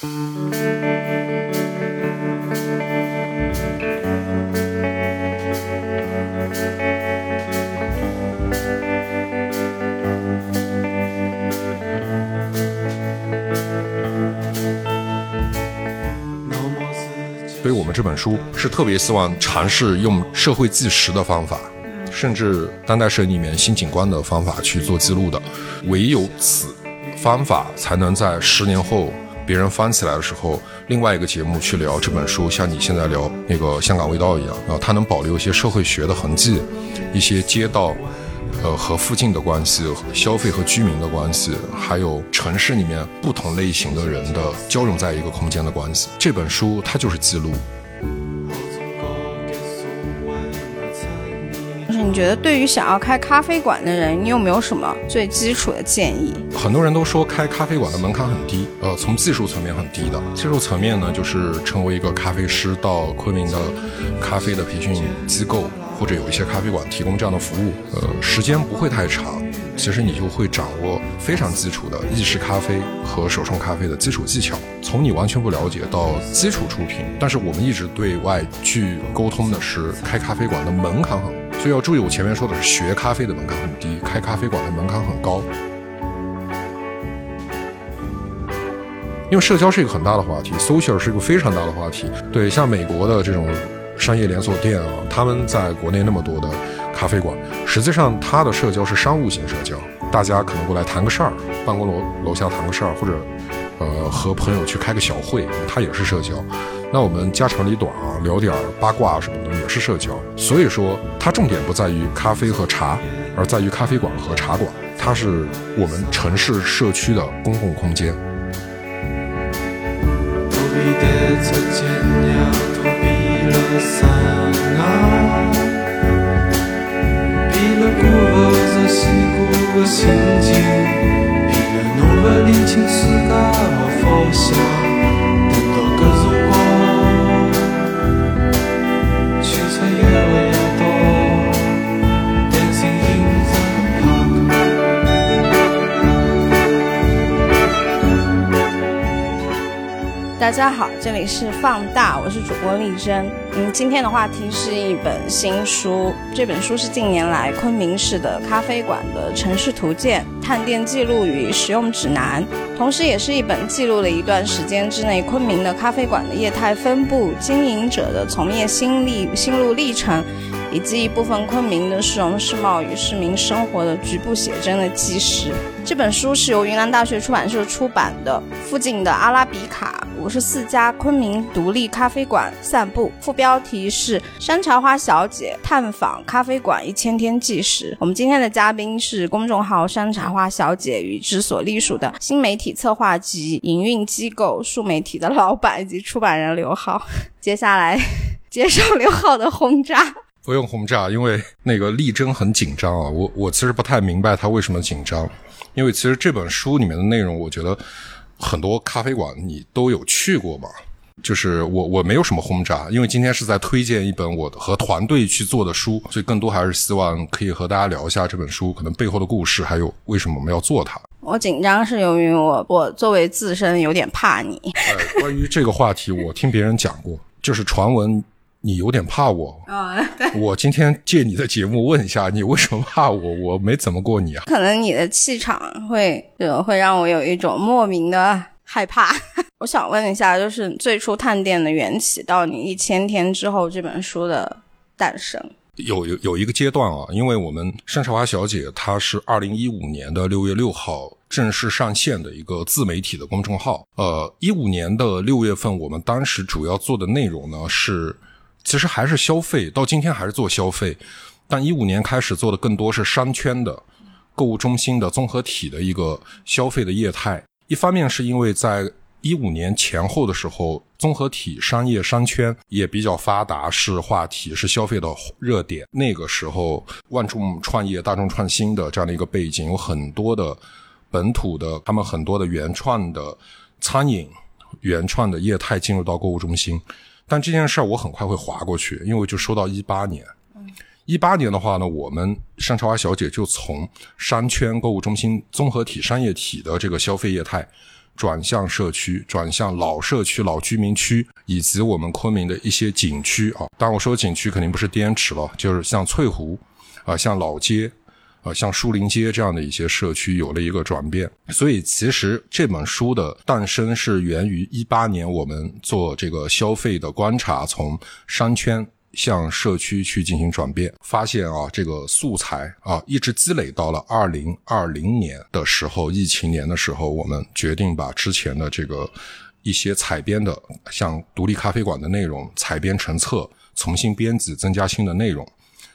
所以我们这本书是特别希望尝试用社会纪实的方法，甚至当代摄影里面新景观的方法去做记录的。唯有此方法，才能在十年后别人翻起来的时候，另外一个节目去聊这本书，像你现在聊那个香港味道一样啊，它能保留一些社会学的痕迹，一些街道。呃，和附近的关系、消费和居民的关系，还有城市里面不同类型的人的交融在一个空间的关系，这本书它就是记录。你觉得对于想要开咖啡馆的人，你有没有什么最基础的建议？很多人都说开咖啡馆的门槛很低，呃，从技术层面很低的。技术层面呢，就是成为一个咖啡师，到昆明的咖啡的培训机构。或者有一些咖啡馆提供这样的服务，呃，时间不会太长，其实你就会掌握非常基础的意式咖啡和手冲咖啡的基础技巧。从你完全不了解到基础出品，但是我们一直对外去沟通的是开咖啡馆的门槛很，所以要注意我前面说的是学咖啡的门槛很低，开咖啡馆的门槛很高。因为社交是一个很大的话题，social 是一个非常大的话题。对，像美国的这种。商业连锁店啊，他们在国内那么多的咖啡馆，实际上它的社交是商务型社交，大家可能过来谈个事儿，办公楼楼下谈个事儿，或者，呃，和朋友去开个小会，它也是社交。那我们家长里短啊，聊点八卦什么的也是社交。所以说，它重点不在于咖啡和茶，而在于咖啡馆和茶馆，它是我们城市社区的公共空间。山啊，披了孤后日西古的心情，披了侬的年轻世界的方向。大家好，这里是放大，我是主播丽珍。嗯，今天的话题是一本新书，这本书是近年来昆明市的咖啡馆的城市图鉴、探店记录与使用指南，同时也是一本记录了一段时间之内昆明的咖啡馆的业态分布、经营者的从业心历心路历程。以及一部分昆明的市容市貌与市民生活的局部写真的纪实。这本书是由云南大学出版社出版的。附近的阿拉比卡五十四家昆明独立咖啡馆散步，副标题是《山茶花小姐探访咖啡馆一千天纪实》。我们今天的嘉宾是公众号“山茶花小姐”与之所隶属的新媒体策划及营运机构数媒体的老板以及出版人刘浩。接下来接受刘浩的轰炸。不用轰炸，因为那个力争很紧张啊。我我其实不太明白他为什么紧张，因为其实这本书里面的内容，我觉得很多咖啡馆你都有去过吗。就是我我没有什么轰炸，因为今天是在推荐一本我和团队去做的书，所以更多还是希望可以和大家聊一下这本书可能背后的故事，还有为什么我们要做它。我紧张是由于我我作为自身有点怕你。呃，关于这个话题，我听别人讲过，就是传闻。你有点怕我啊？对，我今天借你的节目问一下，你为什么怕我？我没怎么过你啊。可能你的气场会，会让我有一种莫名的害怕。我想问一下，就是最初探店的缘起，到你一千天之后这本书的诞生，有有有一个阶段啊，因为我们山茶花小姐她是二零一五年的六月六号正式上线的一个自媒体的公众号。呃，一五年的六月份，我们当时主要做的内容呢是。其实还是消费，到今天还是做消费，但一五年开始做的更多是商圈的、购物中心的综合体的一个消费的业态。一方面是因为在一五年前后的时候，综合体商业商圈也比较发达，是话题，是消费的热点。那个时候，万众创业、大众创新的这样的一个背景，有很多的本土的，他们很多的原创的餐饮、原创的业态进入到购物中心。但这件事儿我很快会划过去，因为就说到一八年，一八年的话呢，我们山茶花小姐就从商圈购物中心综合体商业体的这个消费业态，转向社区，转向老社区、老居民区，以及我们昆明的一些景区啊。当然，我说景区肯定不是滇池了，就是像翠湖啊，像老街。啊，像树林街这样的一些社区有了一个转变，所以其实这本书的诞生是源于一八年我们做这个消费的观察，从商圈向社区去进行转变，发现啊，这个素材啊一直积累到了二零二零年的时候，疫情年的时候，我们决定把之前的这个一些采编的像独立咖啡馆的内容采编成册，重新编辑，增加新的内容。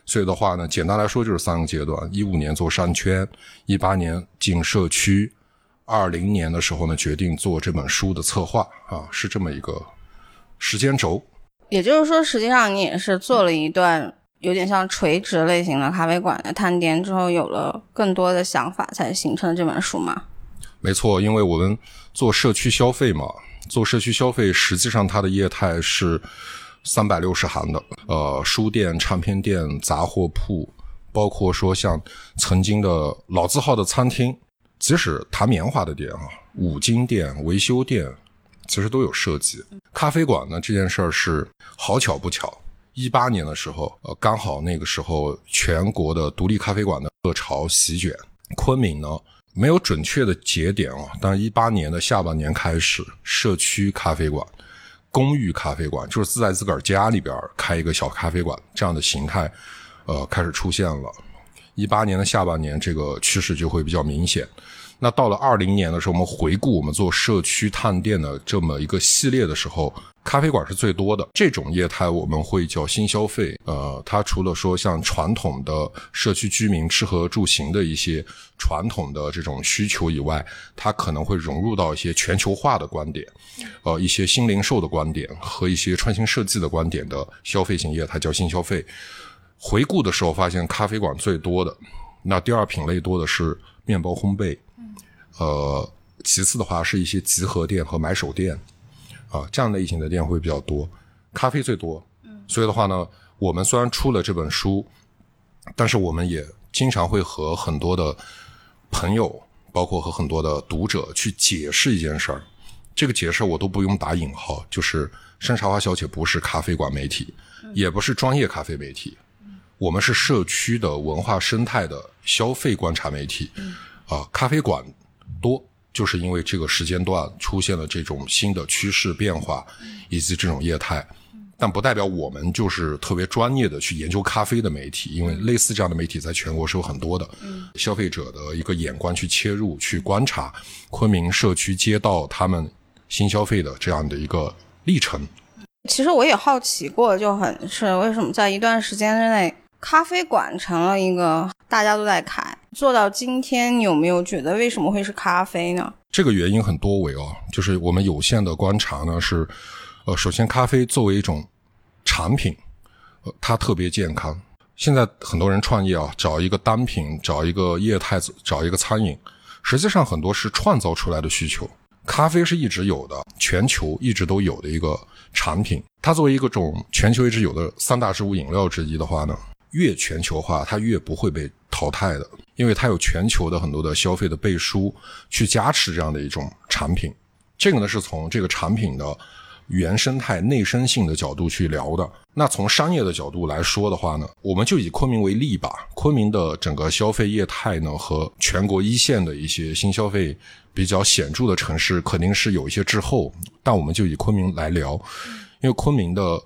所以的话呢，简单来说就是三个阶段：一五年做商圈，一八年进社区，二零年的时候呢，决定做这本书的策划啊，是这么一个时间轴。也就是说，实际上你也是做了一段有点像垂直类型的咖啡馆的探店之后，有了更多的想法，才形成了这本书嘛？没错，因为我们做社区消费嘛，做社区消费，实际上它的业态是。三百六十行的，呃，书店、唱片店、杂货铺，包括说像曾经的老字号的餐厅，即使弹棉花的店啊，五金店、维修店，其实都有涉及。咖啡馆呢，这件事儿是好巧不巧，一八年的时候，呃，刚好那个时候全国的独立咖啡馆的热潮席卷，昆明呢没有准确的节点啊，但一八年的下半年开始，社区咖啡馆。公寓咖啡馆就是自在自个儿家里边开一个小咖啡馆这样的形态，呃，开始出现了。一八年的下半年，这个趋势就会比较明显。那到了二零年的时候，我们回顾我们做社区探店的这么一个系列的时候。咖啡馆是最多的这种业态，我们会叫新消费。呃，它除了说像传统的社区居民吃喝住行的一些传统的这种需求以外，它可能会融入到一些全球化的观点，呃，一些新零售的观点和一些创新设计的观点的消费型业态叫新消费。回顾的时候发现，咖啡馆最多的，那第二品类多的是面包烘焙，呃，其次的话是一些集合店和买手店。啊，这样类型的店会比较多，咖啡最多。嗯，所以的话呢，我们虽然出了这本书，但是我们也经常会和很多的朋友，包括和很多的读者去解释一件事儿。这个解释我都不用打引号，就是山茶花小姐不是咖啡馆媒体，也不是专业咖啡媒体，我们是社区的文化生态的消费观察媒体。啊，咖啡馆多。就是因为这个时间段出现了这种新的趋势变化，以及这种业态，但不代表我们就是特别专业的去研究咖啡的媒体，因为类似这样的媒体在全国是有很多的。消费者的一个眼光去切入去观察昆明社区街道他们新消费的这样的一个历程。其实我也好奇过，就很是为什么在一段时间之内，咖啡馆成了一个大家都在开。做到今天，你有没有觉得为什么会是咖啡呢？这个原因很多维哦，就是我们有限的观察呢是，呃，首先咖啡作为一种产品，呃，它特别健康。现在很多人创业啊，找一个单品，找一个业态，找一个餐饮，实际上很多是创造出来的需求。咖啡是一直有的，全球一直都有的一个产品。它作为一个种全球一直有的三大植物饮料之一的话呢，越全球化，它越不会被淘汰的。因为它有全球的很多的消费的背书去加持这样的一种产品，这个呢是从这个产品的原生态内生性的角度去聊的。那从商业的角度来说的话呢，我们就以昆明为例吧。昆明的整个消费业态呢和全国一线的一些新消费比较显著的城市肯定是有一些滞后，但我们就以昆明来聊，因为昆明的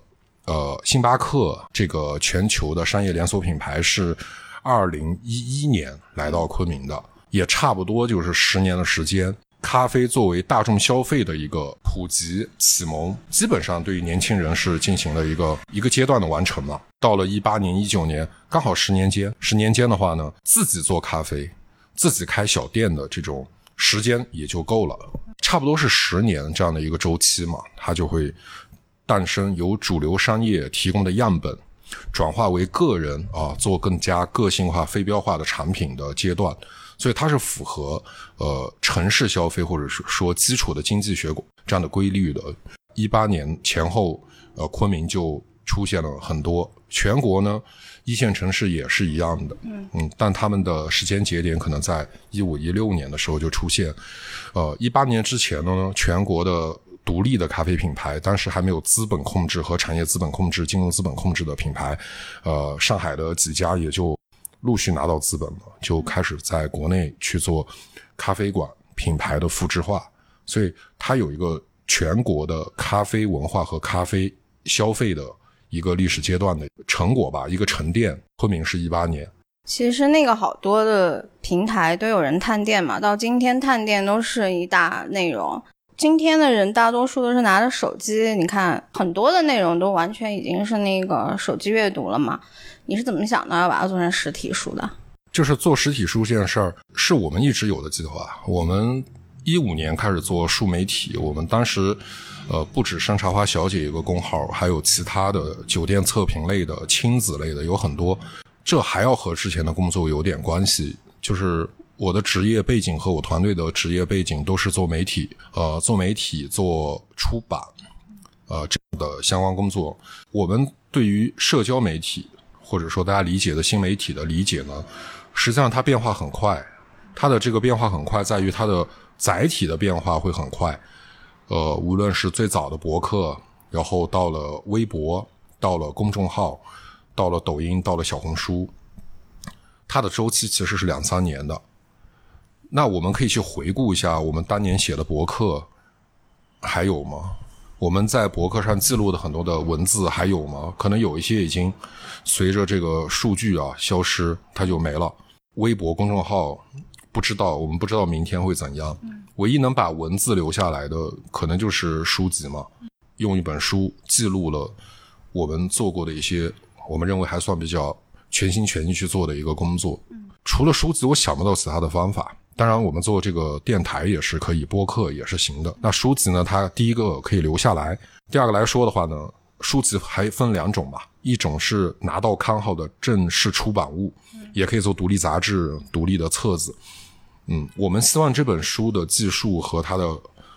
呃星巴克这个全球的商业连锁品牌是。二零一一年来到昆明的，也差不多就是十年的时间。咖啡作为大众消费的一个普及启蒙，基本上对于年轻人是进行了一个一个阶段的完成了。到了一八年、一九年，刚好十年间，十年间的话呢，自己做咖啡、自己开小店的这种时间也就够了，差不多是十年这样的一个周期嘛，它就会诞生由主流商业提供的样本。转化为个人啊，做更加个性化、非标化的产品的阶段，所以它是符合呃城市消费或者是说基础的经济学这样的规律的。一八年前后，呃，昆明就出现了很多，全国呢一线城市也是一样的，嗯但他们的时间节点可能在一五一六年的时候就出现，呃，一八年之前呢，全国的独立的咖啡品牌，当时还没有资本控制和产业资本控制、金融资本控制的品牌，呃，上海的几家也就陆续拿到资本了，就开始在国内去做咖啡馆品牌的复制化，所以它有一个全国的咖啡文化和咖啡消费的一个历史阶段的成果吧，一个沉淀。昆明是一八年，其实那个好多的平台都有人探店嘛，到今天探店都是一大内容。今天的人大多数都是拿着手机，你看很多的内容都完全已经是那个手机阅读了嘛。你是怎么想的要把它做成实体书的？就是做实体书这件事儿，是我们一直有的计划。我们一五年开始做数媒体，我们当时，呃，不止山茶花小姐一个公号，还有其他的酒店测评类的、亲子类的，有很多。这还要和之前的工作有点关系，就是我的职业背景和我团队的职业背景都是做媒体，呃，做媒体、做出版，呃，这样的相关工作。我们对于社交媒体，或者说大家理解的新媒体的理解呢，实际上它变化很快，它的这个变化很快，在于它的载体的变化会很快。呃，无论是最早的博客，然后到了微博，到了公众号，到了抖音，到了小红书，它的周期其实是两三年的。那我们可以去回顾一下我们当年写的博客，还有吗？我们在博客上记录的很多的文字还有吗？可能有一些已经随着这个数据啊消失，它就没了。微博公众号不知道，我们不知道明天会怎样。唯一能把文字留下来的，可能就是书籍嘛。用一本书记录了我们做过的一些，我们认为还算比较全心全意去做的一个工作。除了书籍，我想不到其他的方法。当然，我们做这个电台也是可以，播客也是行的。那书籍呢？它第一个可以留下来，第二个来说的话呢，书籍还分两种吧，一种是拿到刊号的正式出版物，也可以做独立杂志、独立的册子。嗯，我们希望这本书的记述和它的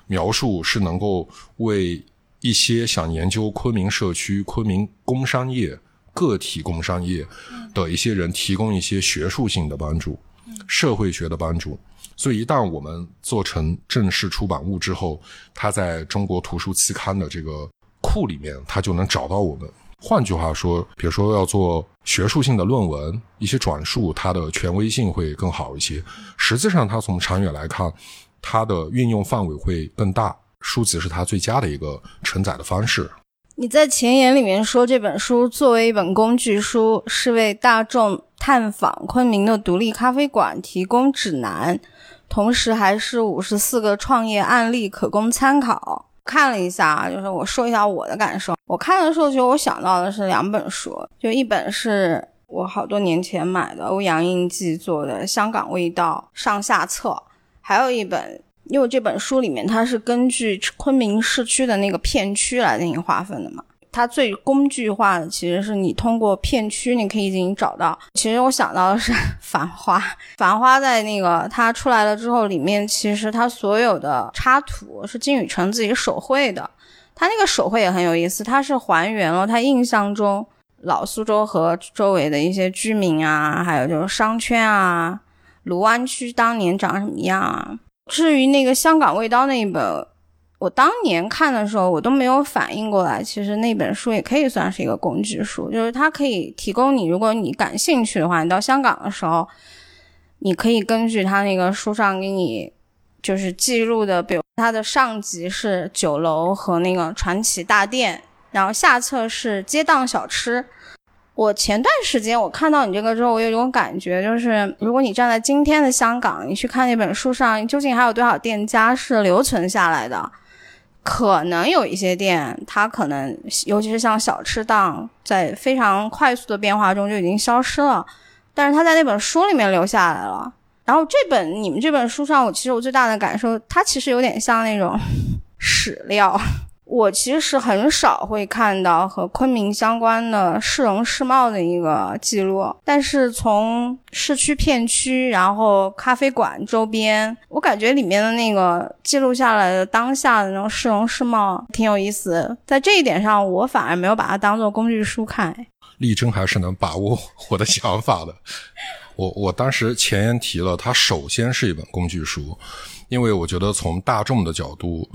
描述是能够为一些想研究昆明社区、昆明工商业、个体工商业的一些人提供一些学术性的帮助、社会学的帮助。所以，一旦我们做成正式出版物之后，它在中国图书期刊的这个库里面，它就能找到我们。换句话说，比如说要做学术性的论文，一些转述，它的权威性会更好一些。实际上，它从长远来看，它的运用范围会更大。书籍是它最佳的一个承载的方式。你在前言里面说，这本书作为一本工具书，是为大众探访昆明的独立咖啡馆提供指南。同时还是五十四个创业案例可供参考。看了一下，就是我说一下我的感受。我看的时候，其实我想到的是两本书，就一本是我好多年前买的欧阳应季做的《香港味道》上下册，还有一本，因为这本书里面它是根据昆明市区的那个片区来进行划分的嘛。它最工具化的其实是你通过片区，你可以进行找到。其实我想到的是 《繁花》，《繁花》在那个它出来了之后，里面其实它所有的插图是金宇澄自己手绘的。他那个手绘也很有意思，它是还原了他印象中老苏州和周围的一些居民啊，还有就是商圈啊，卢湾区当年长什么样啊。至于那个香港味道那一本。我当年看的时候，我都没有反应过来，其实那本书也可以算是一个工具书，就是它可以提供你，如果你感兴趣的话，你到香港的时候，你可以根据它那个书上给你就是记录的，比如它的上集是酒楼和那个传奇大店，然后下册是街档小吃。我前段时间我看到你这个之后，我有一种感觉，就是如果你站在今天的香港，你去看那本书上，究竟还有多少店家是留存下来的？可能有一些店，它可能，尤其是像小吃档，在非常快速的变化中就已经消失了。但是它在那本书里面留下来了。然后这本你们这本书上，我其实我最大的感受，它其实有点像那种史料。我其实很少会看到和昆明相关的市容市貌的一个记录，但是从市区片区，然后咖啡馆周边，我感觉里面的那个记录下来的当下的那种市容市貌挺有意思。在这一点上，我反而没有把它当做工具书看。力争还是能把握我的想法的。我我当时前言提了，它首先是一本工具书，因为我觉得从大众的角度，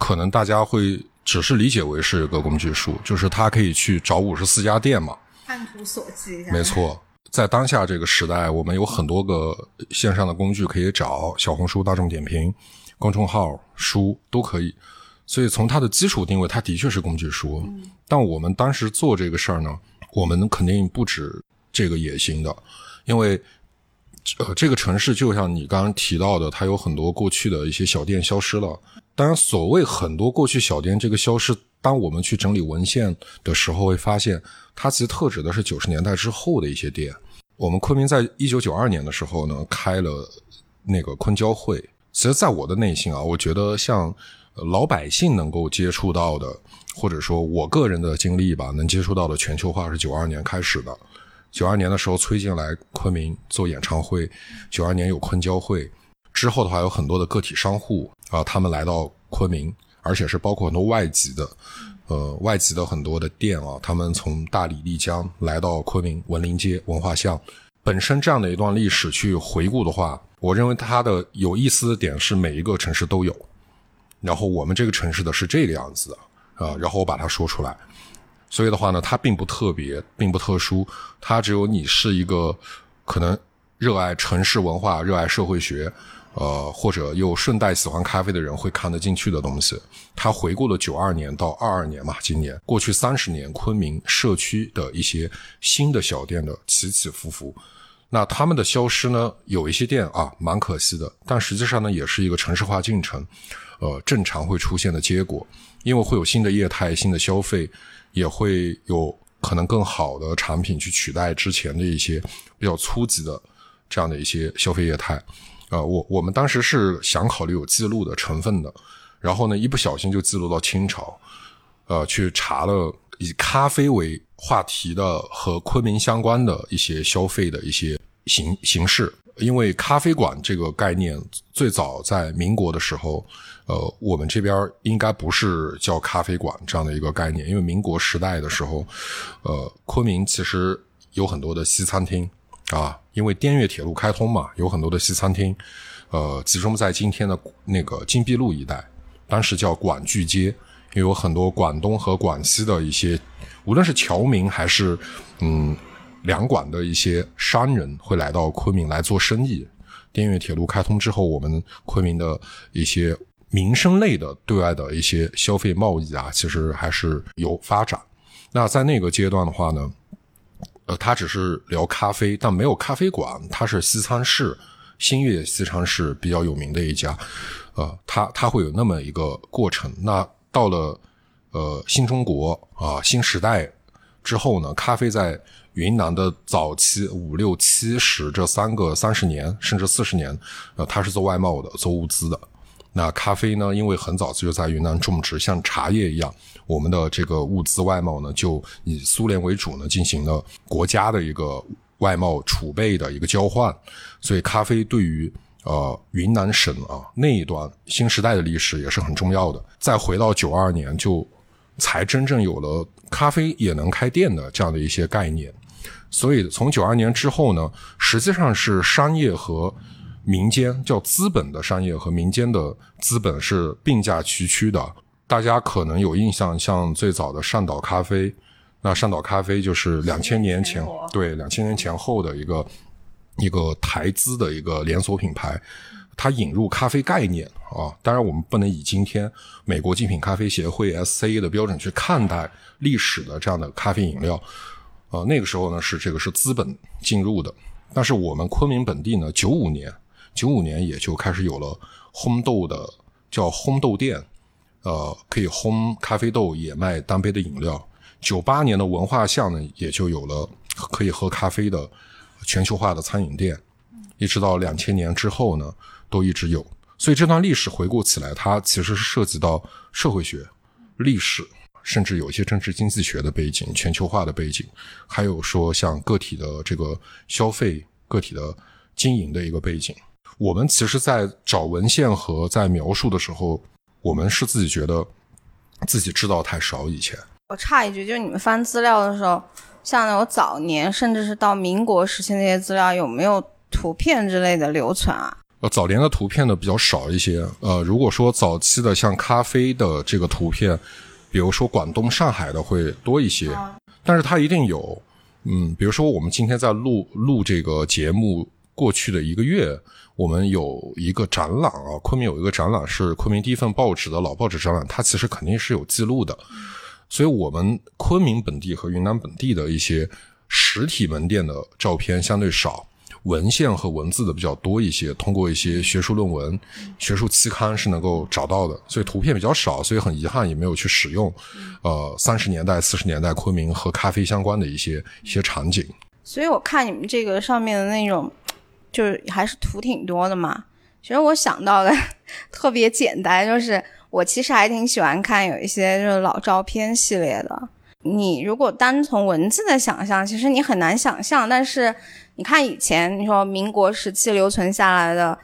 可能大家会只是理解为是一个工具书，就是它可以去找五十四家店嘛。按图索骥。没错，在当下这个时代，我们有很多个线上的工具可以找，小红书、大众点评、公众号、书都可以。所以从它的基础定位，它的确是工具书。但我们当时做这个事儿呢，我们肯定不止这个野心的。因为，呃，这个城市就像你刚刚提到的，它有很多过去的一些小店消失了。当然，所谓很多过去小店这个消失，当我们去整理文献的时候，会发现它其实特指的是九十年代之后的一些店。我们昆明在一九九二年的时候呢，开了那个昆交会。其实，在我的内心啊，我觉得像老百姓能够接触到的，或者说我个人的经历吧，能接触到的全球化是九二年开始的。九二年的时候，崔健来昆明做演唱会。九二年有昆交会，之后的话有很多的个体商户啊，他们来到昆明，而且是包括很多外籍的，呃，外籍的很多的店啊，他们从大理、丽江来到昆明文林街文化巷。本身这样的一段历史去回顾的话，我认为它的有意思的点是每一个城市都有。然后我们这个城市的是这个样子啊，然后我把它说出来。所以的话呢，它并不特别，并不特殊，它只有你是一个可能热爱城市文化、热爱社会学，呃，或者又顺带喜欢咖啡的人会看得进去的东西。它回顾了九二年到二二年嘛，今年过去三十年昆明社区的一些新的小店的起起伏伏。那他们的消失呢，有一些店啊，蛮可惜的，但实际上呢，也是一个城市化进程，呃，正常会出现的结果，因为会有新的业态、新的消费。也会有可能更好的产品去取代之前的一些比较初级的这样的一些消费业态，呃，我我们当时是想考虑有记录的成分的，然后呢，一不小心就记录到清朝，呃，去查了以咖啡为话题的和昆明相关的一些消费的一些形形式。因为咖啡馆这个概念最早在民国的时候，呃，我们这边应该不是叫咖啡馆这样的一个概念。因为民国时代的时候，呃，昆明其实有很多的西餐厅啊，因为滇越铁路开通嘛，有很多的西餐厅，呃，集中在今天的那个金碧路一带，当时叫广聚街，也有很多广东和广西的一些，无论是侨民还是嗯。两广的一些商人会来到昆明来做生意。滇越铁路开通之后，我们昆明的一些民生类的对外的一些消费贸易啊，其实还是有发展。那在那个阶段的话呢，呃，他只是聊咖啡，但没有咖啡馆。它是西餐室，新月西餐室比较有名的一家。呃，他他会有那么一个过程。那到了呃新中国啊新时代之后呢，咖啡在云南的早期五六七十这三个三十年甚至四十年，呃，它是做外贸的，做物资的。那咖啡呢，因为很早就在云南种植，像茶叶一样，我们的这个物资外贸呢，就以苏联为主呢，进行了国家的一个外贸储备的一个交换。所以，咖啡对于呃云南省啊那一段新时代的历史也是很重要的。再回到九二年，就才真正有了咖啡也能开店的这样的一些概念。所以，从九二年之后呢，实际上是商业和民间叫资本的商业和民间的资本是并驾齐驱的。大家可能有印象，像最早的上岛咖啡，那上岛咖啡就是两千年前对两千年前后的一个一个台资的一个连锁品牌，它引入咖啡概念啊。当然，我们不能以今天美国精品咖啡协会 SCA 的标准去看待历史的这样的咖啡饮料。呃，那个时候呢是这个是资本进入的，但是我们昆明本地呢，九五年，九五年也就开始有了烘豆的叫烘豆店，呃，可以烘咖啡豆，也卖单杯的饮料。九八年的文化巷呢，也就有了可以喝咖啡的全球化的餐饮店，一直到两千年之后呢，都一直有。所以这段历史回顾起来，它其实是涉及到社会学、历史。甚至有一些政治经济学的背景、全球化的背景，还有说像个体的这个消费、个体的经营的一个背景。我们其实，在找文献和在描述的时候，我们是自己觉得自己知道太少。以前我插一句，就是你们翻资料的时候，像那种早年甚至是到民国时期那些资料，有没有图片之类的留存啊？呃，早年的图片呢比较少一些。呃，如果说早期的像咖啡的这个图片，比如说广东、上海的会多一些，但是它一定有。嗯，比如说我们今天在录录这个节目，过去的一个月，我们有一个展览啊，昆明有一个展览是昆明第一份报纸的老报纸展览，它其实肯定是有记录的。所以，我们昆明本地和云南本地的一些实体门店的照片相对少，文献和文字的比较多一些。通过一些学术论文、学术期刊是能够找到的，所以图片比较少，所以很遗憾也没有去使用。呃，三十年代、四十年代昆明和咖啡相关的一些一些场景。所以我看你们这个上面的那种，就是还是图挺多的嘛。其实我想到的 特别简单，就是。我其实还挺喜欢看有一些就是老照片系列的。你如果单从文字的想象，其实你很难想象。但是你看以前，你说民国时期留存下来的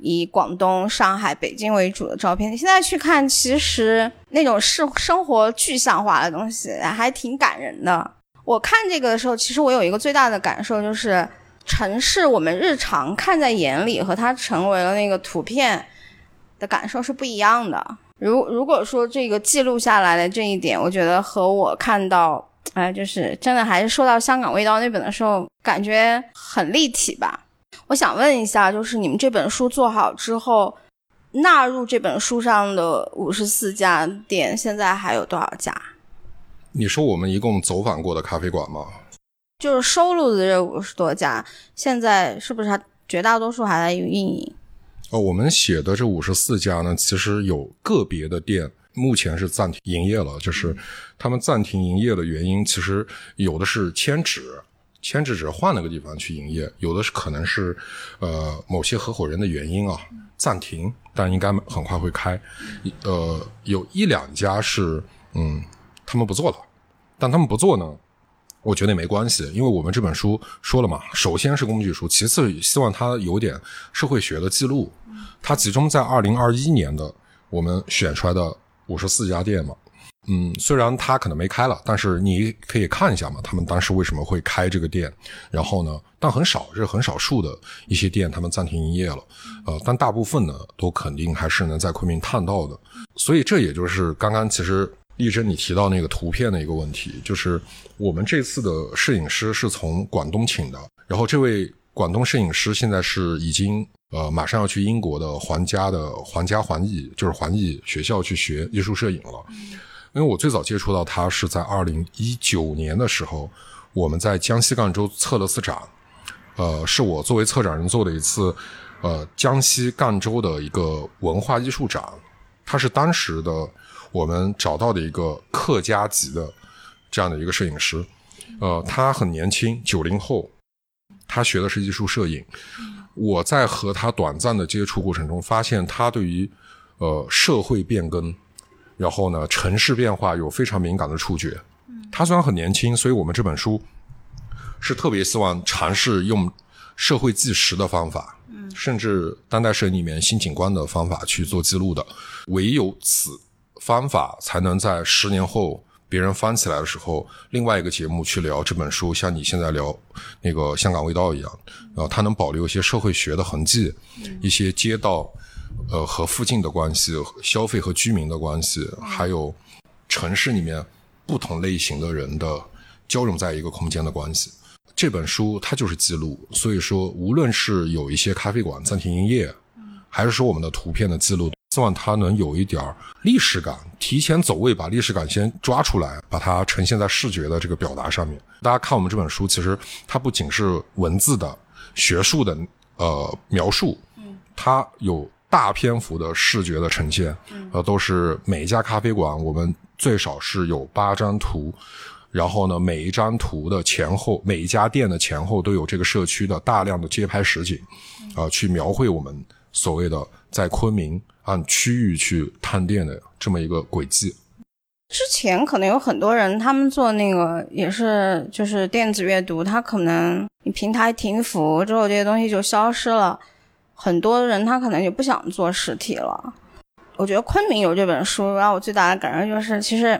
以广东、上海、北京为主的照片，你现在去看，其实那种是生活具象化的东西还挺感人的。我看这个的时候，其实我有一个最大的感受就是，城市我们日常看在眼里和它成为了那个图片的感受是不一样的。如如果说这个记录下来的这一点，我觉得和我看到，哎，就是真的还是说到香港味道那本的时候，感觉很立体吧。我想问一下，就是你们这本书做好之后，纳入这本书上的五十四家店，现在还有多少家？你说我们一共走访过的咖啡馆吗？就是收录的这五十多家，现在是不是还绝大多数还在运营？哦，我们写的这五十四家呢，其实有个别的店目前是暂停营业了。就是他们暂停营业的原因，其实有的是迁址，迁址只是换了个地方去营业；有的是可能是呃某些合伙人的原因啊暂停，但应该很快会开。呃，有一两家是嗯他们不做了，但他们不做呢。我觉得也没关系，因为我们这本书说了嘛，首先是工具书，其次希望它有点社会学的记录。它集中在二零二一年的我们选出来的五十四家店嘛，嗯，虽然它可能没开了，但是你可以看一下嘛，他们当时为什么会开这个店，然后呢，但很少，这是很少数的一些店，他们暂停营业了，呃，但大部分呢，都肯定还是能在昆明看到的，所以这也就是刚刚其实。丽珍，你提到那个图片的一个问题，就是我们这次的摄影师是从广东请的，然后这位广东摄影师现在是已经呃马上要去英国的皇家的皇家环艺，就是环艺学校去学艺术摄影了。因为我最早接触到他是在二零一九年的时候，我们在江西赣州策了次展，呃，是我作为策展人做的一次呃江西赣州的一个文化艺术展，他是当时的。我们找到的一个客家籍的这样的一个摄影师，呃，他很年轻，九零后，他学的是艺术摄影。我在和他短暂的接触过程中，发现他对于呃社会变更，然后呢城市变化有非常敏感的触觉。他虽然很年轻，所以我们这本书是特别希望尝试用社会纪实的方法，甚至当代摄影里面新景观的方法去做记录的。唯有此。方法才能在十年后别人翻起来的时候，另外一个节目去聊这本书，像你现在聊那个香港味道一样，然后它能保留一些社会学的痕迹，一些街道呃和附近的关系，消费和居民的关系，还有城市里面不同类型的人的交融在一个空间的关系。这本书它就是记录，所以说无论是有一些咖啡馆暂停营业，还是说我们的图片的记录。希望它能有一点历史感，提前走位，把历史感先抓出来，把它呈现在视觉的这个表达上面。大家看我们这本书，其实它不仅是文字的、学术的呃描述，嗯，它有大篇幅的视觉的呈现，呃，都是每一家咖啡馆，我们最少是有八张图，然后呢，每一张图的前后，每一家店的前后都有这个社区的大量的街拍实景，啊，去描绘我们所谓的在昆明。按区域去探店的这么一个轨迹。之前可能有很多人，他们做那个也是就是电子阅读，他可能你平台停服之后，这些东西就消失了。很多人他可能就不想做实体了。我觉得昆明有这本书，让我最大的感受就是，其实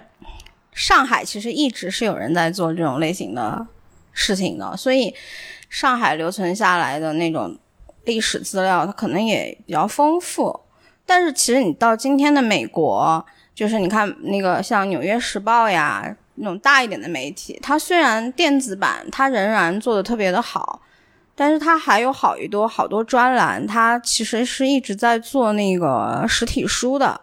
上海其实一直是有人在做这种类型的事情的，所以上海留存下来的那种历史资料，它可能也比较丰富。但是其实你到今天的美国，就是你看那个像《纽约时报》呀那种大一点的媒体，它虽然电子版它仍然做的特别的好，但是它还有好一多好多专栏，它其实是一直在做那个实体书的。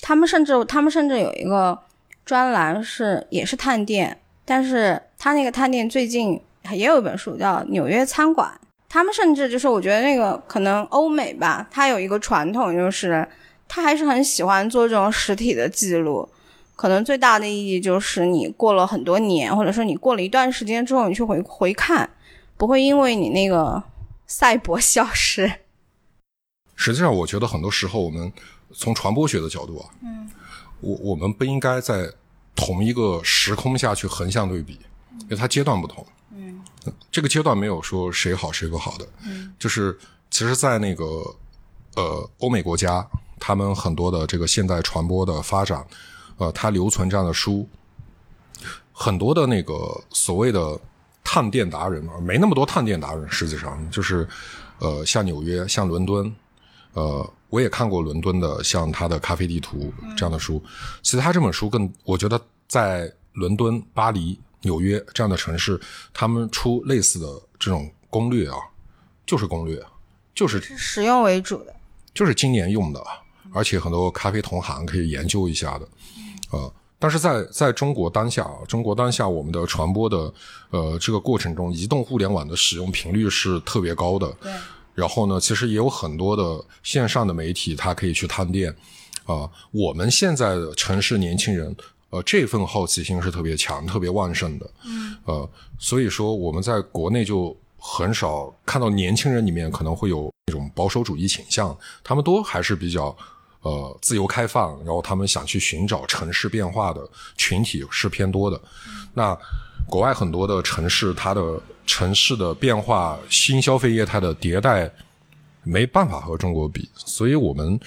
他们甚至他们甚至有一个专栏是也是探店，但是他那个探店最近也有一本书叫《纽约餐馆》。他们甚至就是我觉得那个可能欧美吧，它有一个传统，就是他还是很喜欢做这种实体的记录。可能最大的意义就是你过了很多年，或者说你过了一段时间之后，你去回回看，不会因为你那个赛博消失。实际上，我觉得很多时候我们。从传播学的角度啊，嗯，我我们不应该在同一个时空下去横向对比，因为它阶段不同，嗯，这个阶段没有说谁好谁不好的，嗯，就是其实，在那个呃欧美国家，他们很多的这个现代传播的发展，呃，它留存这样的书，很多的那个所谓的探店达人啊，没那么多探店达人，实际上就是呃，像纽约，像伦敦，呃。我也看过伦敦的像他的《咖啡地图》这样的书，其实他这本书更，我觉得在伦敦、巴黎、纽约这样的城市，他们出类似的这种攻略啊，就是攻略，就是实用为主的，就是今年用的，而且很多咖啡同行可以研究一下的，呃，但是在在中国当下，中国当下我们的传播的呃这个过程中，移动互联网的使用频率是特别高的，对。然后呢，其实也有很多的线上的媒体，它可以去探店，啊，我们现在的城市年轻人，呃，这份好奇心是特别强、特别旺盛的，嗯，呃，所以说我们在国内就很少看到年轻人里面可能会有那种保守主义倾向，他们都还是比较呃自由开放，然后他们想去寻找城市变化的群体是偏多的，那国外很多的城市，它的。城市的变化、新消费业态的迭代，没办法和中国比，所以我们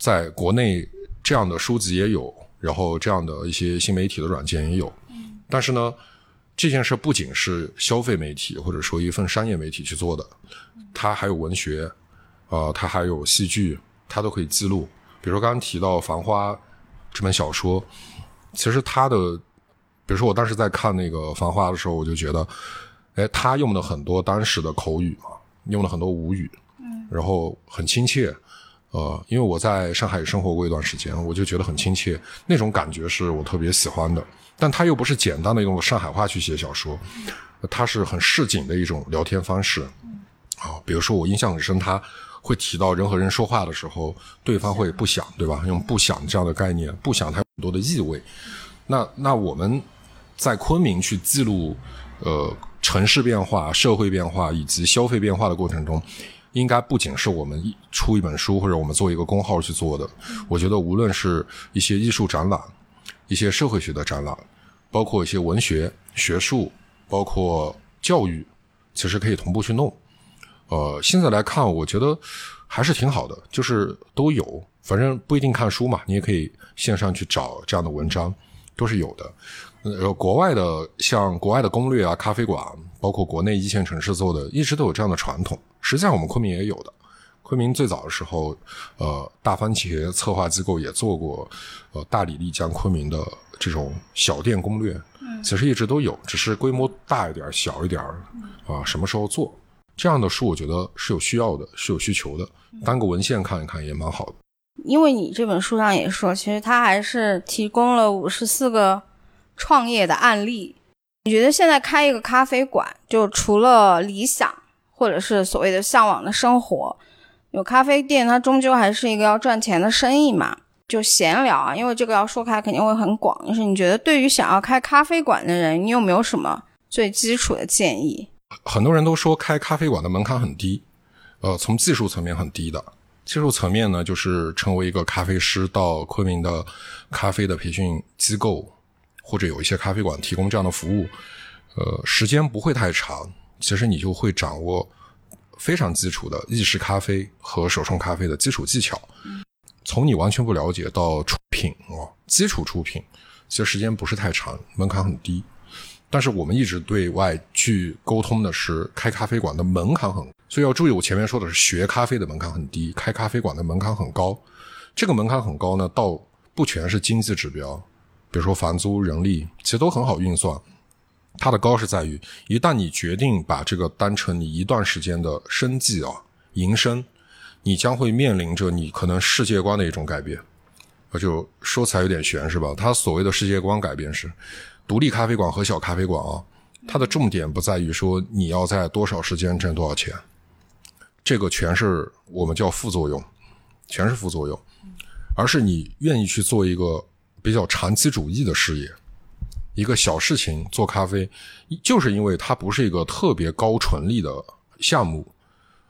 在国内这样的书籍也有，然后这样的一些新媒体的软件也有。但是呢，这件事不仅是消费媒体或者说一份商业媒体去做的，它还有文学，呃，它还有戏剧，它都可以记录。比如说刚刚提到《繁花》这本小说，其实它的，比如说我当时在看那个《繁花》的时候，我就觉得。哎，他用的很多当时的口语嘛，用了很多吴语，嗯，然后很亲切，呃，因为我在上海生活过一段时间，我就觉得很亲切，那种感觉是我特别喜欢的。但它又不是简单的用上海话去写小说，它是很市井的一种聊天方式，啊，比如说我印象很深，他会提到人和人说话的时候，对方会不想，对吧？用不想这样的概念，不想它很多的意味。那那我们在昆明去记录，呃。城市变化、社会变化以及消费变化的过程中，应该不仅是我们出一本书或者我们做一个公号去做的。我觉得，无论是一些艺术展览、一些社会学的展览，包括一些文学、学术，包括教育，其实可以同步去弄。呃，现在来看，我觉得还是挺好的，就是都有。反正不一定看书嘛，你也可以线上去找这样的文章，都是有的。呃，国外的像国外的攻略啊，咖啡馆，包括国内一线城市做的，一直都有这样的传统。实际上，我们昆明也有的。昆明最早的时候，呃，大番茄策划机构也做过，呃，大理、丽江、昆明的这种小店攻略。嗯，其实一直都有，只是规模大一点、小一点啊，什么时候做这样的书，我觉得是有需要的，是有需求的。当个文献看一看也蛮好的。因为你这本书上也说，其实它还是提供了五十四个。创业的案例，你觉得现在开一个咖啡馆，就除了理想或者是所谓的向往的生活，有咖啡店，它终究还是一个要赚钱的生意嘛？就闲聊啊，因为这个要说开肯定会很广。就是你觉得对于想要开咖啡馆的人，你有没有什么最基础的建议？很多人都说开咖啡馆的门槛很低，呃，从技术层面很低的。技术层面呢，就是成为一个咖啡师，到昆明的咖啡的培训机构。或者有一些咖啡馆提供这样的服务，呃，时间不会太长，其实你就会掌握非常基础的意式咖啡和手冲咖啡的基础技巧。从你完全不了解到出品哦，基础出品，其实时间不是太长，门槛很低。但是我们一直对外去沟通的是，开咖啡馆的门槛很，所以要注意，我前面说的是学咖啡的门槛很低，开咖啡馆的门槛很高。这个门槛很高呢，倒不全是经济指标，比如说房租、人力，其实都很好运算。它的高是在于，一旦你决定把这个当成你一段时间的生计啊、营生，你将会面临着你可能世界观的一种改变。我就说起来有点悬，是吧？它所谓的世界观改变是。独立咖啡馆和小咖啡馆啊，它的重点不在于说你要在多少时间挣多少钱，这个全是我们叫副作用，全是副作用，而是你愿意去做一个比较长期主义的事业，一个小事情做咖啡，就是因为它不是一个特别高纯利的项目。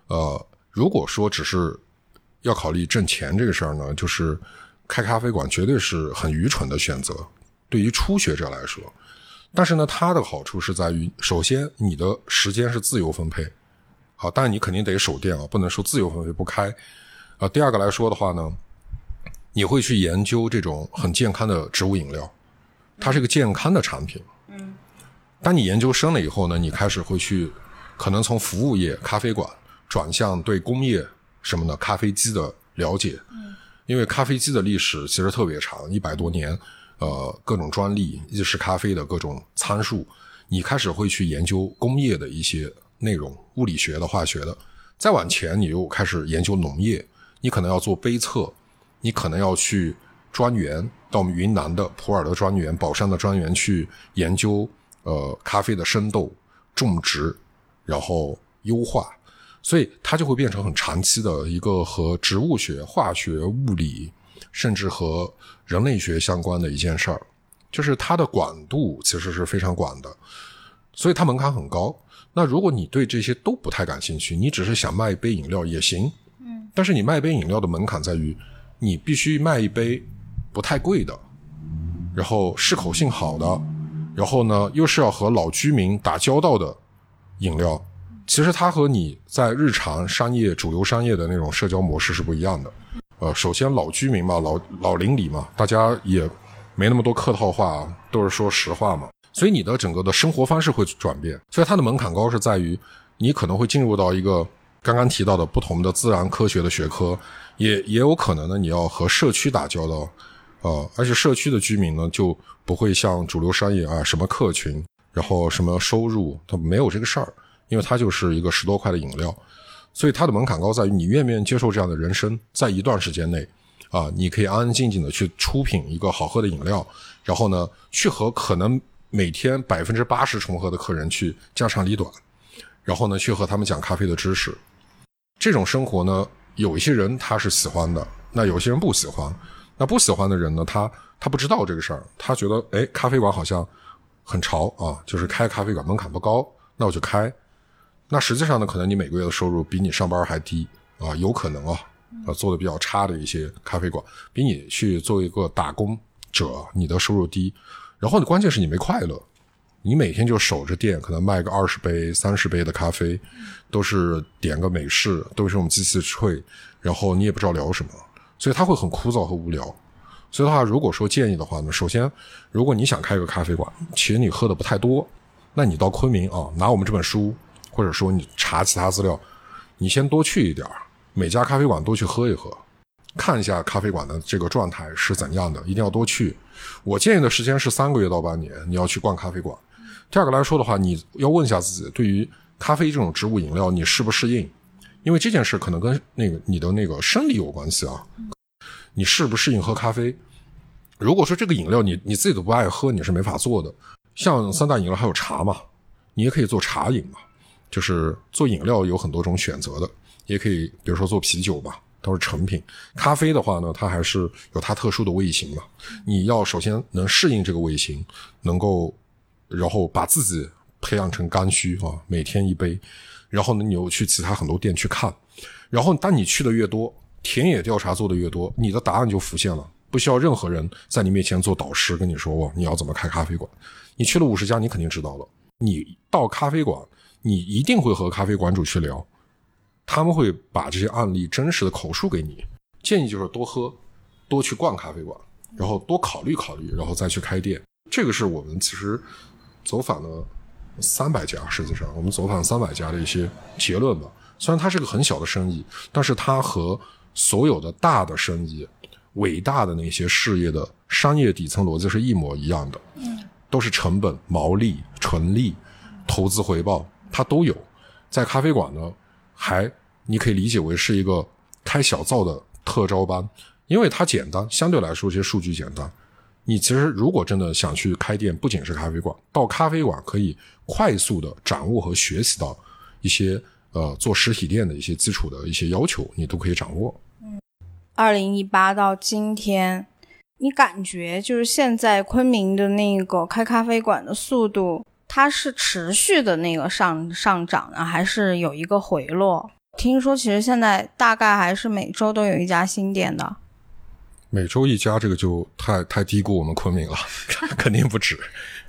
呃，如果说只是要考虑挣钱这个事儿呢，就是开咖啡馆绝对是很愚蠢的选择。对于初学者来说，但是呢，它的好处是在于，首先你的时间是自由分配，好，但你肯定得守店啊，不能说自由分配不开啊。第二个来说的话呢，你会去研究这种很健康的植物饮料，它是一个健康的产品。嗯。当你研究深了以后呢，你开始会去可能从服务业、咖啡馆转向对工业什么的咖啡机的了解。嗯。因为咖啡机的历史其实特别长，一百多年。呃，各种专利、意式咖啡的各种参数，你开始会去研究工业的一些内容，物理学的、化学的。再往前，你又开始研究农业，你可能要做杯测，你可能要去专员，到我们云南的普洱的专员、宝山的专员去研究呃咖啡的生豆种植，然后优化，所以它就会变成很长期的一个和植物学、化学、物理。甚至和人类学相关的一件事儿，就是它的广度其实是非常广的，所以它门槛很高。那如果你对这些都不太感兴趣，你只是想卖一杯饮料也行，嗯。但是你卖一杯饮料的门槛在于，你必须卖一杯不太贵的，然后适口性好的，然后呢又是要和老居民打交道的饮料。其实它和你在日常商业、主流商业的那种社交模式是不一样的。呃，首先老居民嘛，老老邻里嘛，大家也没那么多客套话，都是说实话嘛。所以你的整个的生活方式会转变。所以它的门槛高是在于，你可能会进入到一个刚刚提到的不同的自然科学的学科，也也有可能呢，你要和社区打交道，呃，而且社区的居民呢就不会像主流商业啊，什么客群，然后什么收入，他没有这个事儿，因为它就是一个十多块的饮料。所以它的门槛高在于你愿不愿意接受这样的人生，在一段时间内，啊，你可以安安静静的去出品一个好喝的饮料，然后呢，去和可能每天百分之八十重合的客人去家长里短，然后呢，去和他们讲咖啡的知识。这种生活呢，有一些人他是喜欢的，那有些人不喜欢。那不喜欢的人呢，他他不知道这个事儿，他觉得哎，咖啡馆好像很潮啊，就是开咖啡馆门槛不高，那我就开。那实际上呢，可能你每个月的收入比你上班还低啊，有可能啊，啊做的比较差的一些咖啡馆，比你去做一个打工者，你的收入低。然后呢，关键是你没快乐，你每天就守着店，可能卖个二十杯、三十杯的咖啡，都是点个美式，都是用机器萃，然后你也不知道聊什么，所以他会很枯燥和无聊。所以的话，如果说建议的话呢，首先，如果你想开个咖啡馆，其实你喝的不太多，那你到昆明啊，拿我们这本书。或者说你查其他资料，你先多去一点每家咖啡馆多去喝一喝，看一下咖啡馆的这个状态是怎样的，一定要多去。我建议的时间是三个月到半年，你要去逛咖啡馆。第二个来说的话，你要问一下自己，对于咖啡这种植物饮料，你适不适应？因为这件事可能跟那个你的那个生理有关系啊。你适不适应喝咖啡？如果说这个饮料你你自己都不爱喝，你是没法做的。像三大饮料还有茶嘛，你也可以做茶饮嘛。就是做饮料有很多种选择的，也可以，比如说做啤酒吧，都是成品。咖啡的话呢，它还是有它特殊的味型嘛。你要首先能适应这个味型，能够，然后把自己培养成刚需啊，每天一杯。然后呢，你又去其他很多店去看，然后当你去的越多，田野调查做的越多，你的答案就浮现了，不需要任何人在你面前做导师跟你说哇，你要怎么开咖啡馆。你去了五十家，你肯定知道了。你到咖啡馆。你一定会和咖啡馆主去聊，他们会把这些案例真实的口述给你。建议就是多喝，多去逛咖啡馆，然后多考虑考虑，然后再去开店。这个是我们其实走访了三百家，实际上我们走访三百家的一些结论吧。虽然它是个很小的生意，但是它和所有的大的生意、伟大的那些事业的商业底层逻辑是一模一样的。嗯，都是成本、毛利、纯利、投资回报，它都有。在咖啡馆呢，还你可以理解为是一个开小灶的特招班，因为它简单，相对来说这些数据简单。你其实如果真的想去开店，不仅是咖啡馆，到咖啡馆可以快速的掌握和学习到一些呃做实体店的一些基础的一些要求，你都可以掌握。嗯，二零一八到今天，你感觉就是现在昆明的那个开咖啡馆的速度，它是持续的那个上上涨呢，还是有一个回落？听说其实现在大概还是每周都有一家新店的。每周一家，这个就太太低估我们昆明了，肯定不止。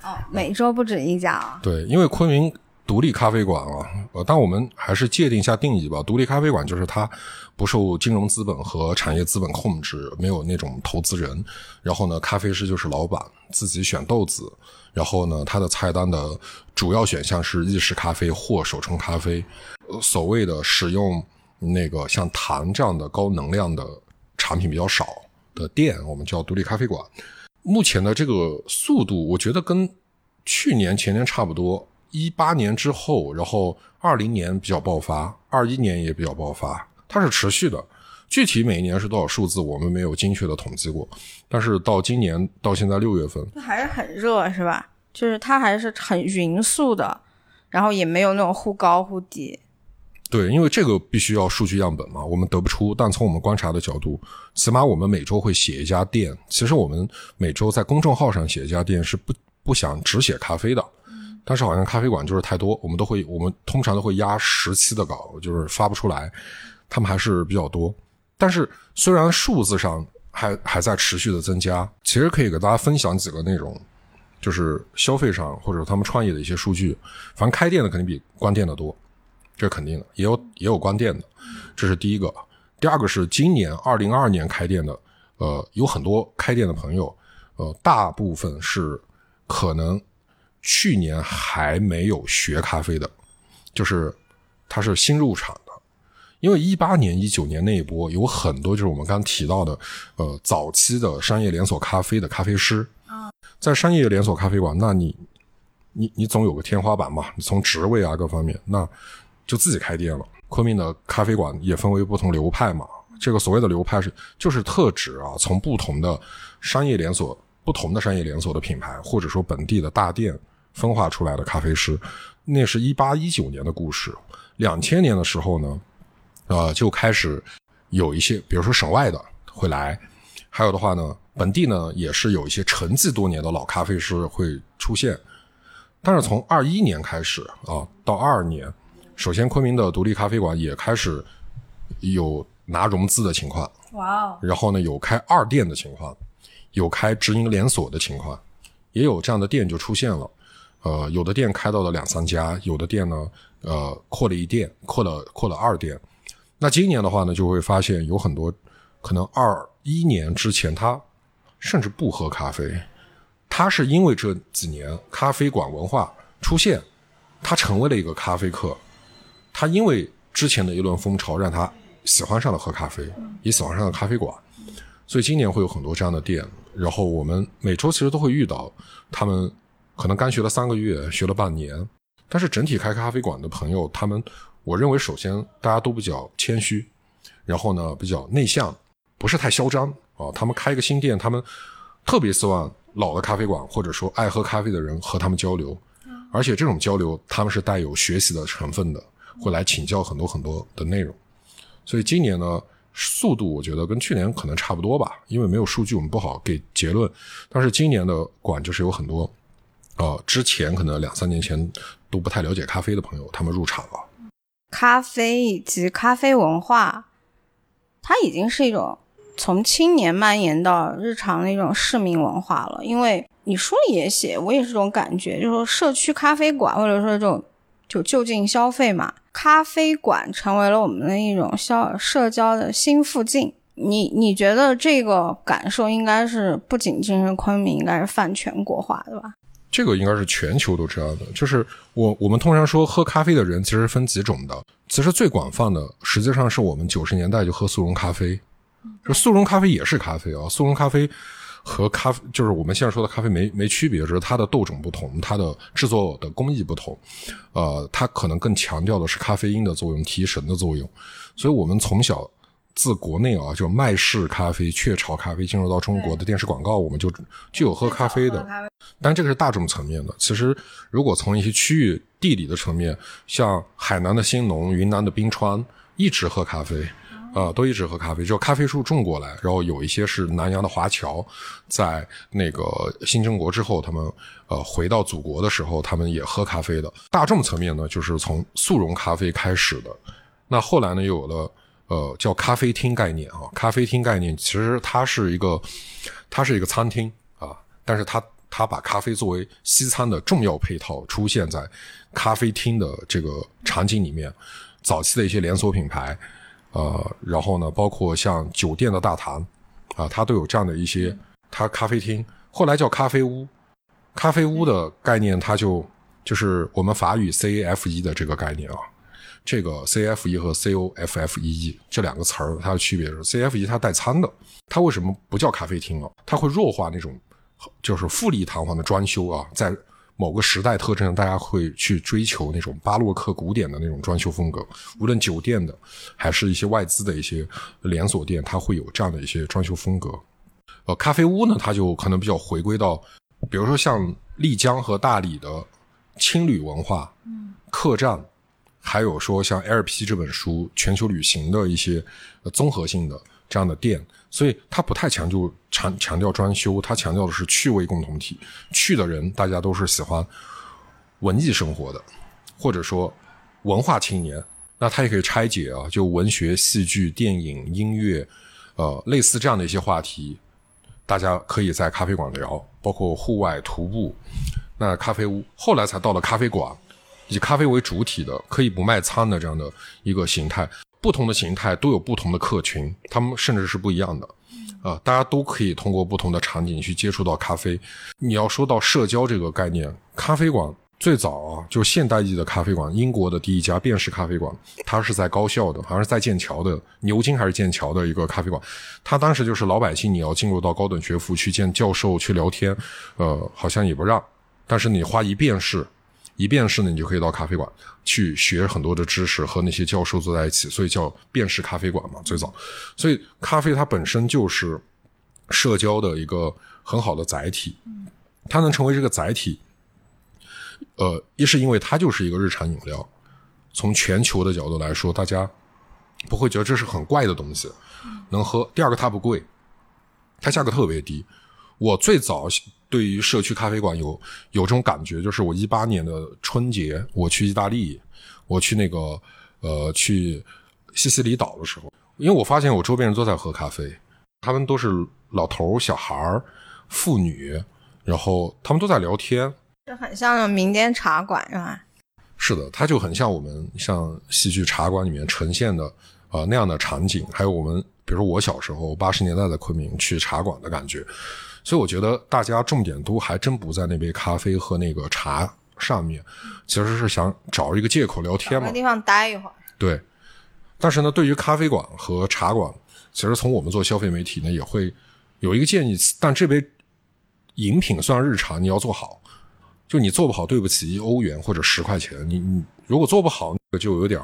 哦，每周不止一家啊？对，因为昆明独立咖啡馆啊，呃，但我们还是界定一下定义吧。独立咖啡馆就是它不受金融资本和产业资本控制，没有那种投资人。然后呢，咖啡师就是老板自己选豆子，然后呢，它的菜单的主要选项是意式咖啡或手冲咖啡。呃所谓的使用那个像糖这样的高能量的产品比较少。的店我们叫独立咖啡馆，目前的这个速度，我觉得跟去年前年差不多。一八年之后，然后二零年比较爆发，二一年也比较爆发，它是持续的。具体每一年是多少数字，我们没有精确的统计过。但是到今年到现在六月份，还是很热，是吧？就是它还是很匀速的，然后也没有那种忽高忽低。对，因为这个必须要数据样本嘛，我们得不出。但从我们观察的角度，起码我们每周会写一家店。其实我们每周在公众号上写一家店是不不想只写咖啡的，但是好像咖啡馆就是太多，我们都会我们通常都会压十期的稿，就是发不出来。他们还是比较多，但是虽然数字上还还在持续的增加，其实可以给大家分享几个内容，就是消费上或者他们创业的一些数据。反正开店的肯定比关店的多。这是肯定的，也有也有关店的，这是第一个。第二个是今年二零二二年开店的，呃，有很多开店的朋友，呃，大部分是可能去年还没有学咖啡的，就是他是新入场的。因为一八年、一九年那一波有很多就是我们刚刚提到的，呃，早期的商业连锁咖啡的咖啡师啊，在商业连锁咖啡馆，那你你你总有个天花板嘛，你从职位啊各方面那。就自己开店了。昆明的咖啡馆也分为不同流派嘛。这个所谓的流派是，就是特指啊，从不同的商业连锁、不同的商业连锁的品牌，或者说本地的大店分化出来的咖啡师。那是一八一九年的故事。两千年的时候呢，呃，就开始有一些，比如说省外的会来，还有的话呢，本地呢也是有一些沉寂多年的老咖啡师会出现。但是从二一年开始啊，到二二年。首先，昆明的独立咖啡馆也开始有拿融资的情况。哇哦！然后呢，有开二店的情况，有开直营连锁的情况，也有这样的店就出现了。呃，有的店开到了两三家，有的店呢，呃，扩了一店，扩了扩了二店。那今年的话呢，就会发现有很多可能二一年之前他甚至不喝咖啡，他是因为这几年咖啡馆文化出现，他成为了一个咖啡客。他因为之前的一轮风潮，让他喜欢上了喝咖啡，也喜欢上了咖啡馆，所以今年会有很多这样的店。然后我们每周其实都会遇到他们，可能刚学了三个月，学了半年，但是整体开咖啡馆的朋友，他们我认为首先大家都比较谦虚，然后呢比较内向，不是太嚣张啊。他们开一个新店，他们特别希望老的咖啡馆或者说爱喝咖啡的人和他们交流，而且这种交流他们是带有学习的成分的。会来请教很多很多的内容，所以今年呢，速度我觉得跟去年可能差不多吧，因为没有数据，我们不好给结论。但是今年的馆就是有很多，呃，之前可能两三年前都不太了解咖啡的朋友，他们入场了。咖啡以及咖啡文化，它已经是一种从青年蔓延到日常的一种市民文化了。因为你书里也写，我也是这种感觉，就是说社区咖啡馆或者说这种。就就近消费嘛，咖啡馆成为了我们的一种消社交的新附近。你你觉得这个感受应该是不仅仅是昆明，应该是泛全国化的吧？这个应该是全球都这样的。就是我我们通常说喝咖啡的人其实分几种的，其实最广泛的实际上是我们九十年代就喝速溶咖啡，就速溶咖啡也是咖啡啊，速溶咖啡和咖啡就是我们现在说的咖啡没没区别，只是它的豆种不同，它的制作的工艺不同，呃，它可能更强调的是咖啡因的作用、提神的作用，所以我们从小。自国内啊，就麦式咖啡、雀巢咖啡进入到中国的电视广告，我们就就有喝咖啡的。但这个是大众层面的。其实，如果从一些区域地理的层面，像海南的兴农、云南的冰川，一直喝咖啡，啊，都一直喝咖啡。就咖啡树种过来，然后有一些是南洋的华侨，在那个新中国之后，他们呃回到祖国的时候，他们也喝咖啡的。大众层面呢，就是从速溶咖啡开始的。那后来呢，又有了。呃，叫咖啡厅概念啊，咖啡厅概念其实它是一个，它是一个餐厅啊，但是它它把咖啡作为西餐的重要配套出现在咖啡厅的这个场景里面。早期的一些连锁品牌，呃，然后呢，包括像酒店的大堂啊，它都有这样的一些它咖啡厅。后来叫咖啡屋，咖啡屋的概念它就就是我们法语 C F E 的这个概念啊。这个 C F E 和 C O F F E E 这两个词儿，它的区别是 C F E 它带餐的，它为什么不叫咖啡厅啊？它会弱化那种就是富丽堂皇的装修啊，在某个时代特征，大家会去追求那种巴洛克古典的那种装修风格。无论酒店的，还是一些外资的一些连锁店，它会有这样的一些装修风格。呃，咖啡屋呢，它就可能比较回归到，比如说像丽江和大理的青旅文化，嗯，客栈。还有说像 LP 这本书全球旅行的一些综合性的这样的店，所以它不太强就强强调装修，它强调的是趣味共同体。去的人大家都是喜欢文艺生活的，或者说文化青年，那它也可以拆解啊，就文学、戏剧、电影、音乐，呃，类似这样的一些话题，大家可以在咖啡馆聊，包括户外徒步。那咖啡屋后来才到了咖啡馆。以咖啡为主体的，可以不卖餐的这样的一个形态，不同的形态都有不同的客群，他们甚至是不一样的，啊，大家都可以通过不同的场景去接触到咖啡。你要说到社交这个概念，咖啡馆最早啊，就现代意义的咖啡馆，英国的第一家便士咖啡馆，它是在高校的，好像是在剑桥的牛津还是剑桥的一个咖啡馆，它当时就是老百姓你要进入到高等学府去见教授去聊天，呃，好像也不让，但是你花一便士。一便士呢，你就可以到咖啡馆去学很多的知识，和那些教授坐在一起，所以叫便士咖啡馆嘛。最早，所以咖啡它本身就是社交的一个很好的载体，它能成为这个载体，呃，一是因为它就是一个日常饮料，从全球的角度来说，大家不会觉得这是很怪的东西，能喝。第二个，它不贵，它价格特别低。我最早。对于社区咖啡馆有有这种感觉，就是我一八年的春节，我去意大利，我去那个呃去西西里岛的时候，因为我发现我周边人都在喝咖啡，他们都是老头、小孩、妇女，然后他们都在聊天，就很像民间茶馆是吧？是的，它就很像我们像戏剧茶馆里面呈现的啊那样的场景，还有我们比如说我小时候八十年代的昆明去茶馆的感觉。所以我觉得大家重点都还真不在那杯咖啡和那个茶上面，其实是想找一个借口聊天嘛，地方待一会儿。对，但是呢，对于咖啡馆和茶馆，其实从我们做消费媒体呢，也会有一个建议，但这杯饮品算日常，你要做好，就你做不好，对不起一欧元或者十块钱，你你如果做不好，那个就有点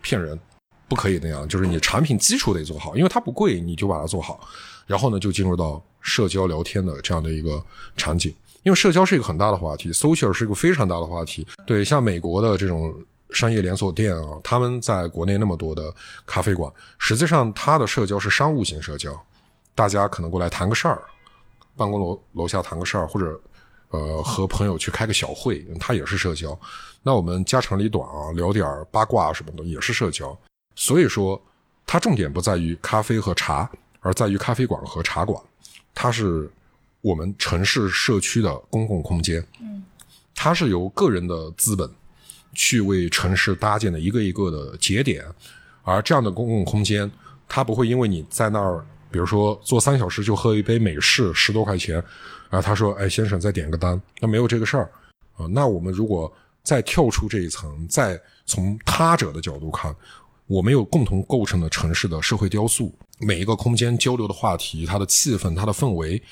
骗人，不可以那样，就是你产品基础得做好，因为它不贵，你就把它做好。然后呢，就进入到社交聊天的这样的一个场景，因为社交是一个很大的话题，social 是一个非常大的话题。对，像美国的这种商业连锁店啊，他们在国内那么多的咖啡馆，实际上它的社交是商务型社交，大家可能过来谈个事儿，办公楼楼下谈个事儿，或者呃和朋友去开个小会，它也是社交。那我们家长里短啊，聊点八卦什么的也是社交。所以说，它重点不在于咖啡和茶。而在于咖啡馆和茶馆，它是我们城市社区的公共空间。嗯，它是由个人的资本去为城市搭建的一个一个的节点，而这样的公共空间，它不会因为你在那儿比如说坐三小时就喝一杯美式，十多块钱，啊，他说，哎，先生再点个单，那没有这个事儿啊。那我们如果再跳出这一层，再从他者的角度看，我们有共同构成的城市的社会雕塑，每一个空间交流的话题，它的气氛，它的氛围。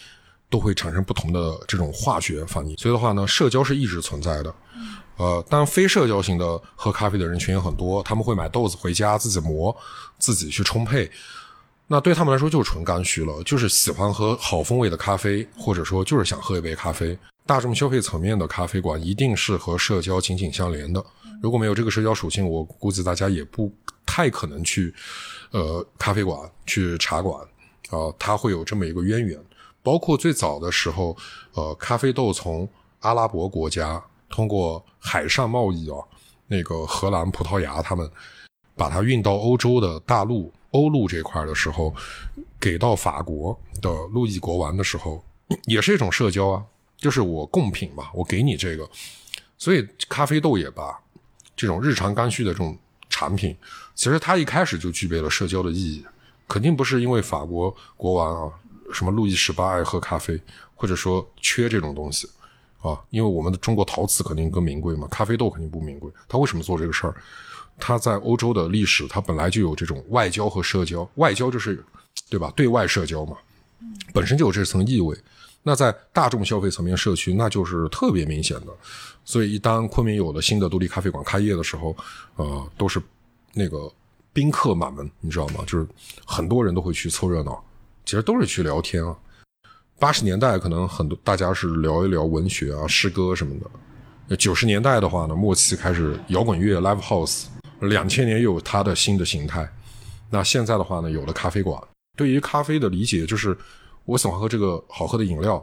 都会产生不同的这种化学反应，所以的话呢，社交是一直存在的。呃，当然非社交型的喝咖啡的人群也很多，他们会买豆子回家自己磨，自己去冲配。那对他们来说就是纯刚需了，就是喜欢喝好风味的咖啡，或者说就是想喝一杯咖啡。大众消费层面的咖啡馆一定是和社交紧紧相连的。如果没有这个社交属性，我估计大家也不太可能去呃咖啡馆、去茶馆啊，它会有这么一个渊源。包括最早的时候，呃，咖啡豆从阿拉伯国家通过海上贸易啊，那个荷兰、葡萄牙他们把它运到欧洲的大陆、欧陆这块的时候，给到法国的路易国王的时候，也是一种社交啊，就是我贡品嘛，我给你这个，所以咖啡豆也罢，这种日常刚需的这种产品，其实它一开始就具备了社交的意义，肯定不是因为法国国王啊。什么路易十八爱喝咖啡，或者说缺这种东西啊？因为我们的中国陶瓷肯定更名贵嘛，咖啡豆肯定不名贵。他为什么做这个事儿？他在欧洲的历史，他本来就有这种外交和社交。外交就是，对吧？对外社交嘛，本身就有这层意味。那在大众消费层面，社区那就是特别明显的。所以，一当昆明有了新的独立咖啡馆开业的时候，呃，都是那个宾客满门，你知道吗？就是很多人都会去凑热闹。其实都是去聊天啊。八十年代可能很多大家是聊一聊文学啊、诗歌什么的。九十年代的话呢，末期开始摇滚乐、live house。两千年又有它的新的形态。那现在的话呢，有了咖啡馆。对于咖啡的理解就是，我喜欢喝这个好喝的饮料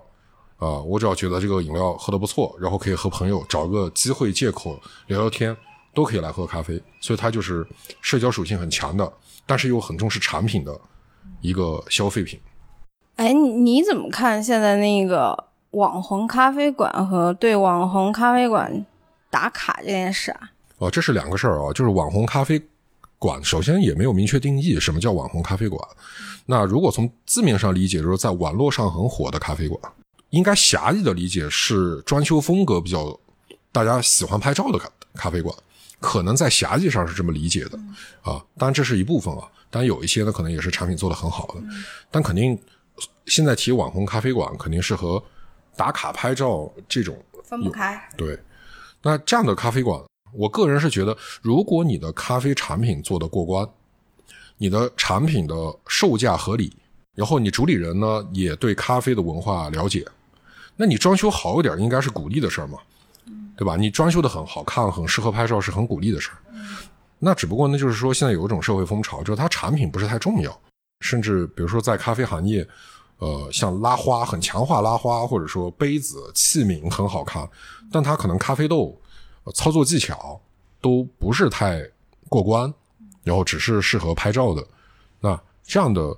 啊，我只要觉得这个饮料喝的不错，然后可以和朋友找个机会借口聊聊天，都可以来喝咖啡。所以它就是社交属性很强的，但是又很重视产品的。一个消费品，哎，你怎么看现在那个网红咖啡馆和对网红咖啡馆打卡这件事啊？哦，这是两个事儿啊。就是网红咖啡馆，首先也没有明确定义什么叫网红咖啡馆。那如果从字面上理解，就是在网络上很火的咖啡馆，应该狭义的理解是装修风格比较大家喜欢拍照的咖咖啡馆，可能在狭义上是这么理解的啊。当然，这是一部分啊。但有一些呢，可能也是产品做的很好的，但肯定现在提网红咖啡馆，肯定是和打卡拍照这种分不开。对，那这样的咖啡馆，我个人是觉得，如果你的咖啡产品做得过关，你的产品的售价合理，然后你主理人呢也对咖啡的文化了解，那你装修好一点，应该是鼓励的事儿嘛，对吧？你装修的很好看，很适合拍照，是很鼓励的事儿。那只不过呢，就是说现在有一种社会风潮，就是它产品不是太重要，甚至比如说在咖啡行业，呃，像拉花很强化拉花，或者说杯子器皿很好看，但它可能咖啡豆操作技巧都不是太过关，然后只是适合拍照的。那这样的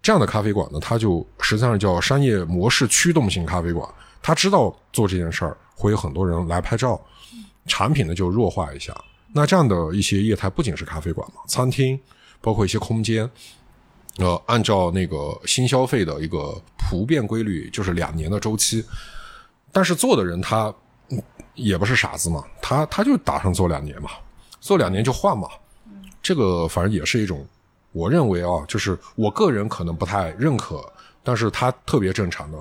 这样的咖啡馆呢，它就实际上叫商业模式驱动型咖啡馆，他知道做这件事儿会有很多人来拍照，产品呢就弱化一下。那这样的一些业态不仅是咖啡馆嘛，餐厅，包括一些空间，呃，按照那个新消费的一个普遍规律，就是两年的周期。但是做的人他也不是傻子嘛，他他就打算做两年嘛，做两年就换嘛。这个反正也是一种，我认为啊，就是我个人可能不太认可，但是他特别正常的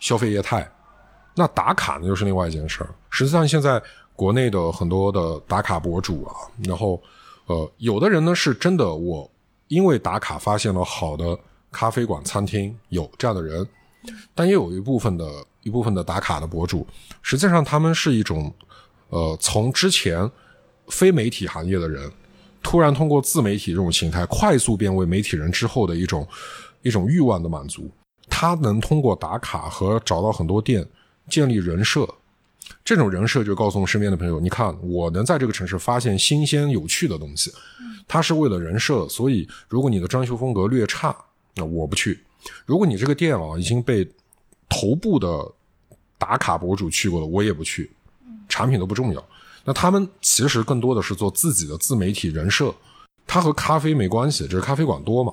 消费业态。那打卡呢，又是另外一件事儿。实际上现在。国内的很多的打卡博主啊，然后，呃，有的人呢是真的，我因为打卡发现了好的咖啡馆、餐厅，有这样的人，但也有一部分的一部分的打卡的博主，实际上他们是一种，呃，从之前非媒体行业的人，突然通过自媒体这种形态快速变为媒体人之后的一种一种欲望的满足，他能通过打卡和找到很多店建立人设。这种人设就告诉身边的朋友：你看，我能在这个城市发现新鲜有趣的东西。他是为了人设，所以如果你的装修风格略差，那我不去。如果你这个店啊已经被头部的打卡博主去过了，我也不去。产品都不重要。那他们其实更多的是做自己的自媒体人设，他和咖啡没关系，只是咖啡馆多嘛。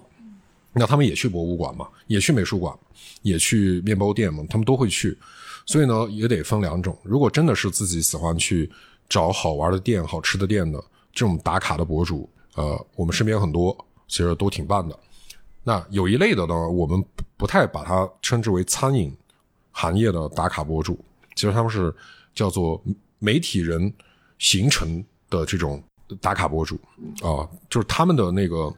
那他们也去博物馆嘛，也去美术馆，也去面包店嘛，他们都会去。所以呢，也得分两种。如果真的是自己喜欢去找好玩的店、好吃的店的这种打卡的博主，呃，我们身边很多，其实都挺棒的。那有一类的呢，我们不太把它称之为餐饮行业的打卡博主，其实他们是叫做媒体人形成的这种打卡博主啊，就是他们的那个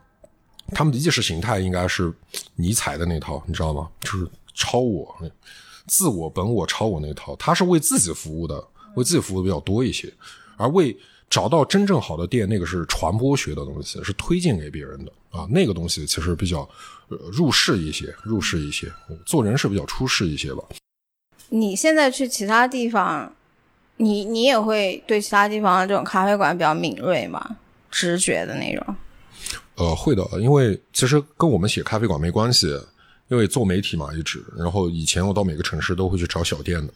他们的意识形态应该是尼采的那套，你知道吗？就是超我。自我、本我、超我那套，他是为自己服务的，为自己服务的比较多一些，而为找到真正好的店，那个是传播学的东西，是推荐给别人的啊，那个东西其实比较呃入世一些，入世一些，做人是比较出世一些吧。你现在去其他地方，你你也会对其他地方的这种咖啡馆比较敏锐吗？直觉的那种？呃，会的，因为其实跟我们写咖啡馆没关系。因为做媒体嘛，一直，然后以前我到每个城市都会去找小店的，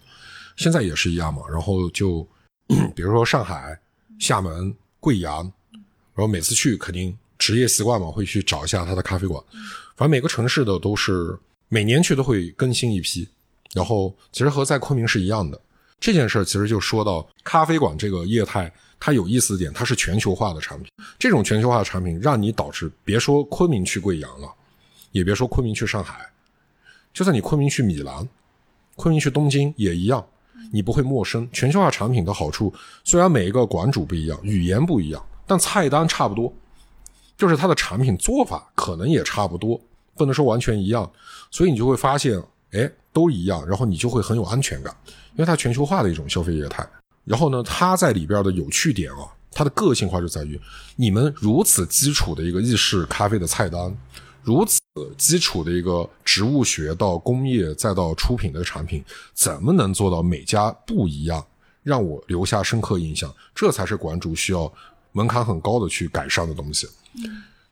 现在也是一样嘛。然后就 比如说上海、厦门、贵阳，然后每次去肯定职业习惯嘛，会去找一下他的咖啡馆。反正每个城市的都是每年去都会更新一批。然后其实和在昆明是一样的。这件事其实就说到咖啡馆这个业态，它有意思的点，它是全球化的产品。这种全球化的产品让你导致别说昆明去贵阳了。也别说昆明去上海，就算你昆明去米兰，昆明去东京也一样，你不会陌生。全球化产品的好处，虽然每一个馆主不一样，语言不一样，但菜单差不多，就是它的产品做法可能也差不多，不能说完全一样。所以你就会发现，哎，都一样，然后你就会很有安全感，因为它全球化的一种消费业态。然后呢，它在里边的有趣点啊，它的个性化就在于，你们如此基础的一个意式咖啡的菜单。如此基础的一个植物学到工业再到出品的产品，怎么能做到每家不一样，让我留下深刻印象？这才是馆主需要门槛很高的去改善的东西。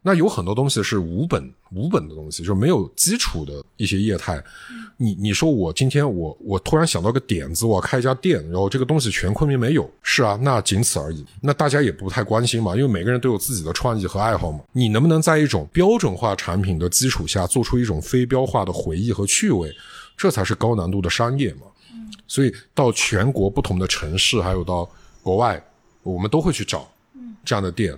那有很多东西是无本无本的东西，就是没有基础的一些业态。你你说我今天我我突然想到个点子，我要开一家店，然后这个东西全昆明没有，是啊，那仅此而已。那大家也不太关心嘛，因为每个人都有自己的创意和爱好嘛。你能不能在一种标准化产品的基础下，做出一种非标化的回忆和趣味？这才是高难度的商业嘛。所以到全国不同的城市，还有到国外，我们都会去找这样的店，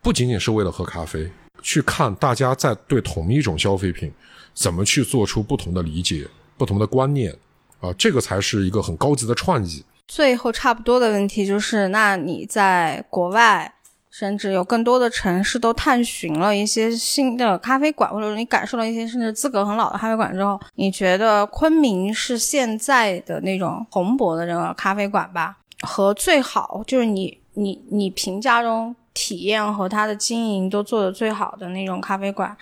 不仅仅是为了喝咖啡。去看大家在对同一种消费品怎么去做出不同的理解、不同的观念啊，这个才是一个很高级的创意。最后差不多的问题就是，那你在国外，甚至有更多的城市都探寻了一些新的咖啡馆，或者你感受了一些甚至资格很老的咖啡馆之后，你觉得昆明是现在的那种蓬勃的这个咖啡馆吧？和最好就是你你你评价中。体验和它的经营都做得最好的那种咖啡馆，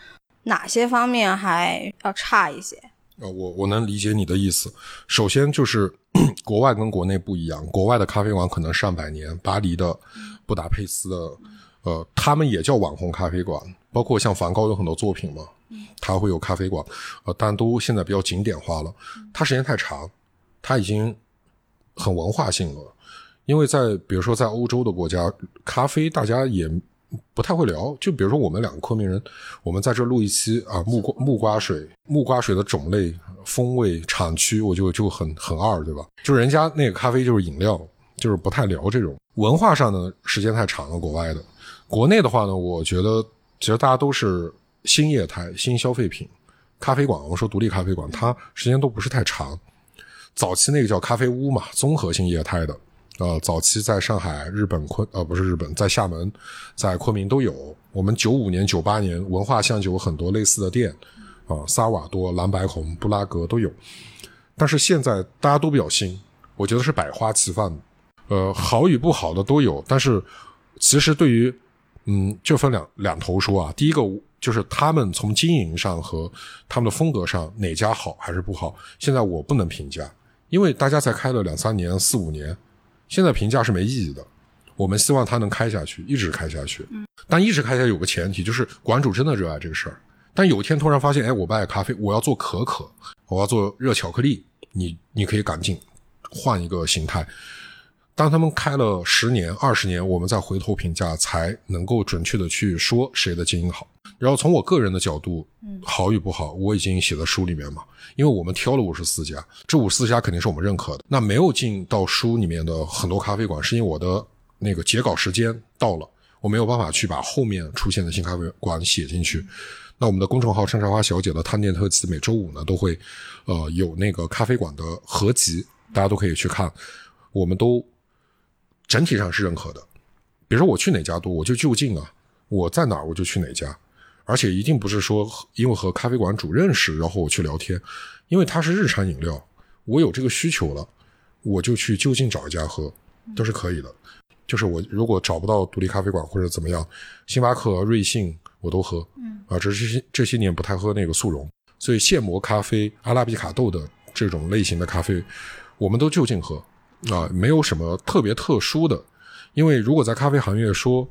哪些方面还要差一些？呃，我我能理解你的意思。首先就是 国外跟国内不一样，国外的咖啡馆可能上百年，巴黎的、布达佩斯的，呃，他们也叫网红咖啡馆，包括像梵高有很多作品嘛，他会有咖啡馆，呃，但都现在比较景点化了。它时间太长，它已经很文化性了。因为在比如说在欧洲的国家，咖啡大家也不太会聊。就比如说我们两个昆明人，我们在这录一期啊，木瓜木瓜水，木瓜水的种类、风味、产区，我就就很很二，对吧？就人家那个咖啡就是饮料，就是不太聊这种文化上的时间太长了。国外的，国内的话呢，我觉得其实大家都是新业态、新消费品，咖啡馆，我说独立咖啡馆，它时间都不是太长。早期那个叫咖啡屋嘛，综合性业态的。呃，早期在上海、日本昆呃不是日本，在厦门、在昆明都有。我们九五年、九八年文化巷就有很多类似的店，啊，萨瓦多、蓝白红、布拉格都有。但是现在大家都比较新，我觉得是百花齐放，呃，好与不好的都有。但是其实对于嗯，就分两两头说啊。第一个就是他们从经营上和他们的风格上哪家好还是不好，现在我不能评价，因为大家才开了两三年、四五年。现在评价是没意义的，我们希望它能开下去，一直开下去。嗯，但一直开下去有个前提，就是馆主真的热爱这个事儿。但有一天突然发现，哎，我不爱咖啡，我要做可可，我要做热巧克力，你你可以赶紧换一个形态。当他们开了十年、二十年，我们再回头评价，才能够准确的去说谁的经营好。然后从我个人的角度，好与不好，我已经写在书里面嘛。因为我们挑了五十四家，这五十四家肯定是我们认可的。那没有进到书里面的很多咖啡馆，是因为我的那个截稿时间到了，我没有办法去把后面出现的新咖啡馆写进去。那我们的公众号“山茶花小姐”的探店特辑，每周五呢都会，呃，有那个咖啡馆的合集，大家都可以去看。我们都。整体上是认可的，比如说我去哪家多，我就就近啊，我在哪儿我就去哪家，而且一定不是说因为和咖啡馆主认识，然后我去聊天，因为它是日常饮料，我有这个需求了，我就去就近找一家喝，都是可以的。就是我如果找不到独立咖啡馆或者怎么样，星巴克、瑞幸我都喝，嗯，啊，这这些这些年不太喝那个速溶，所以现磨咖啡、阿拉比卡豆的这种类型的咖啡，我们都就近喝。啊，没有什么特别特殊的，因为如果在咖啡行业说，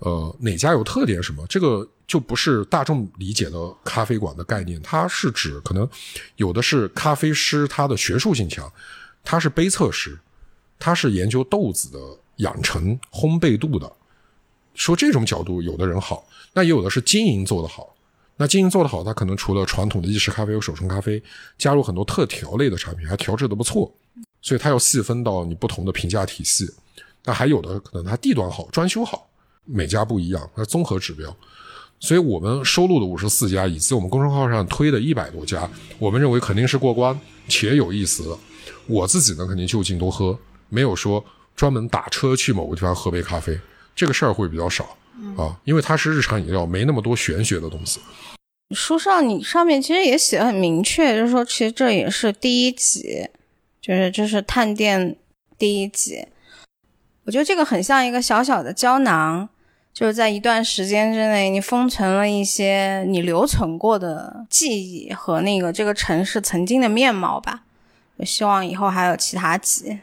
呃，哪家有特点什么，这个就不是大众理解的咖啡馆的概念，它是指可能有的是咖啡师，他的学术性强，他是杯测师，他是研究豆子的养成、烘焙度的，说这种角度，有的人好，那也有的是经营做得好，那经营做得好，他可能除了传统的意式咖啡和手冲咖啡，加入很多特调类的产品，还调制的不错。所以它要细分到你不同的评价体系，那还有的可能它地段好、装修好，每家不一样，它综合指标。所以我们收录的五十四家，以及我们公众号上推的一百多家，我们认为肯定是过关且有意思的。我自己呢，肯定就近多喝，没有说专门打车去某个地方喝杯咖啡，这个事儿会比较少啊，因为它是日常饮料，没那么多玄学的东西。书上你上面其实也写的很明确，就是说其实这也是第一集。就是这是探店第一集，我觉得这个很像一个小小的胶囊，就是在一段时间之内，你封存了一些你留存过的记忆和那个这个城市曾经的面貌吧。我希望以后还有其他集。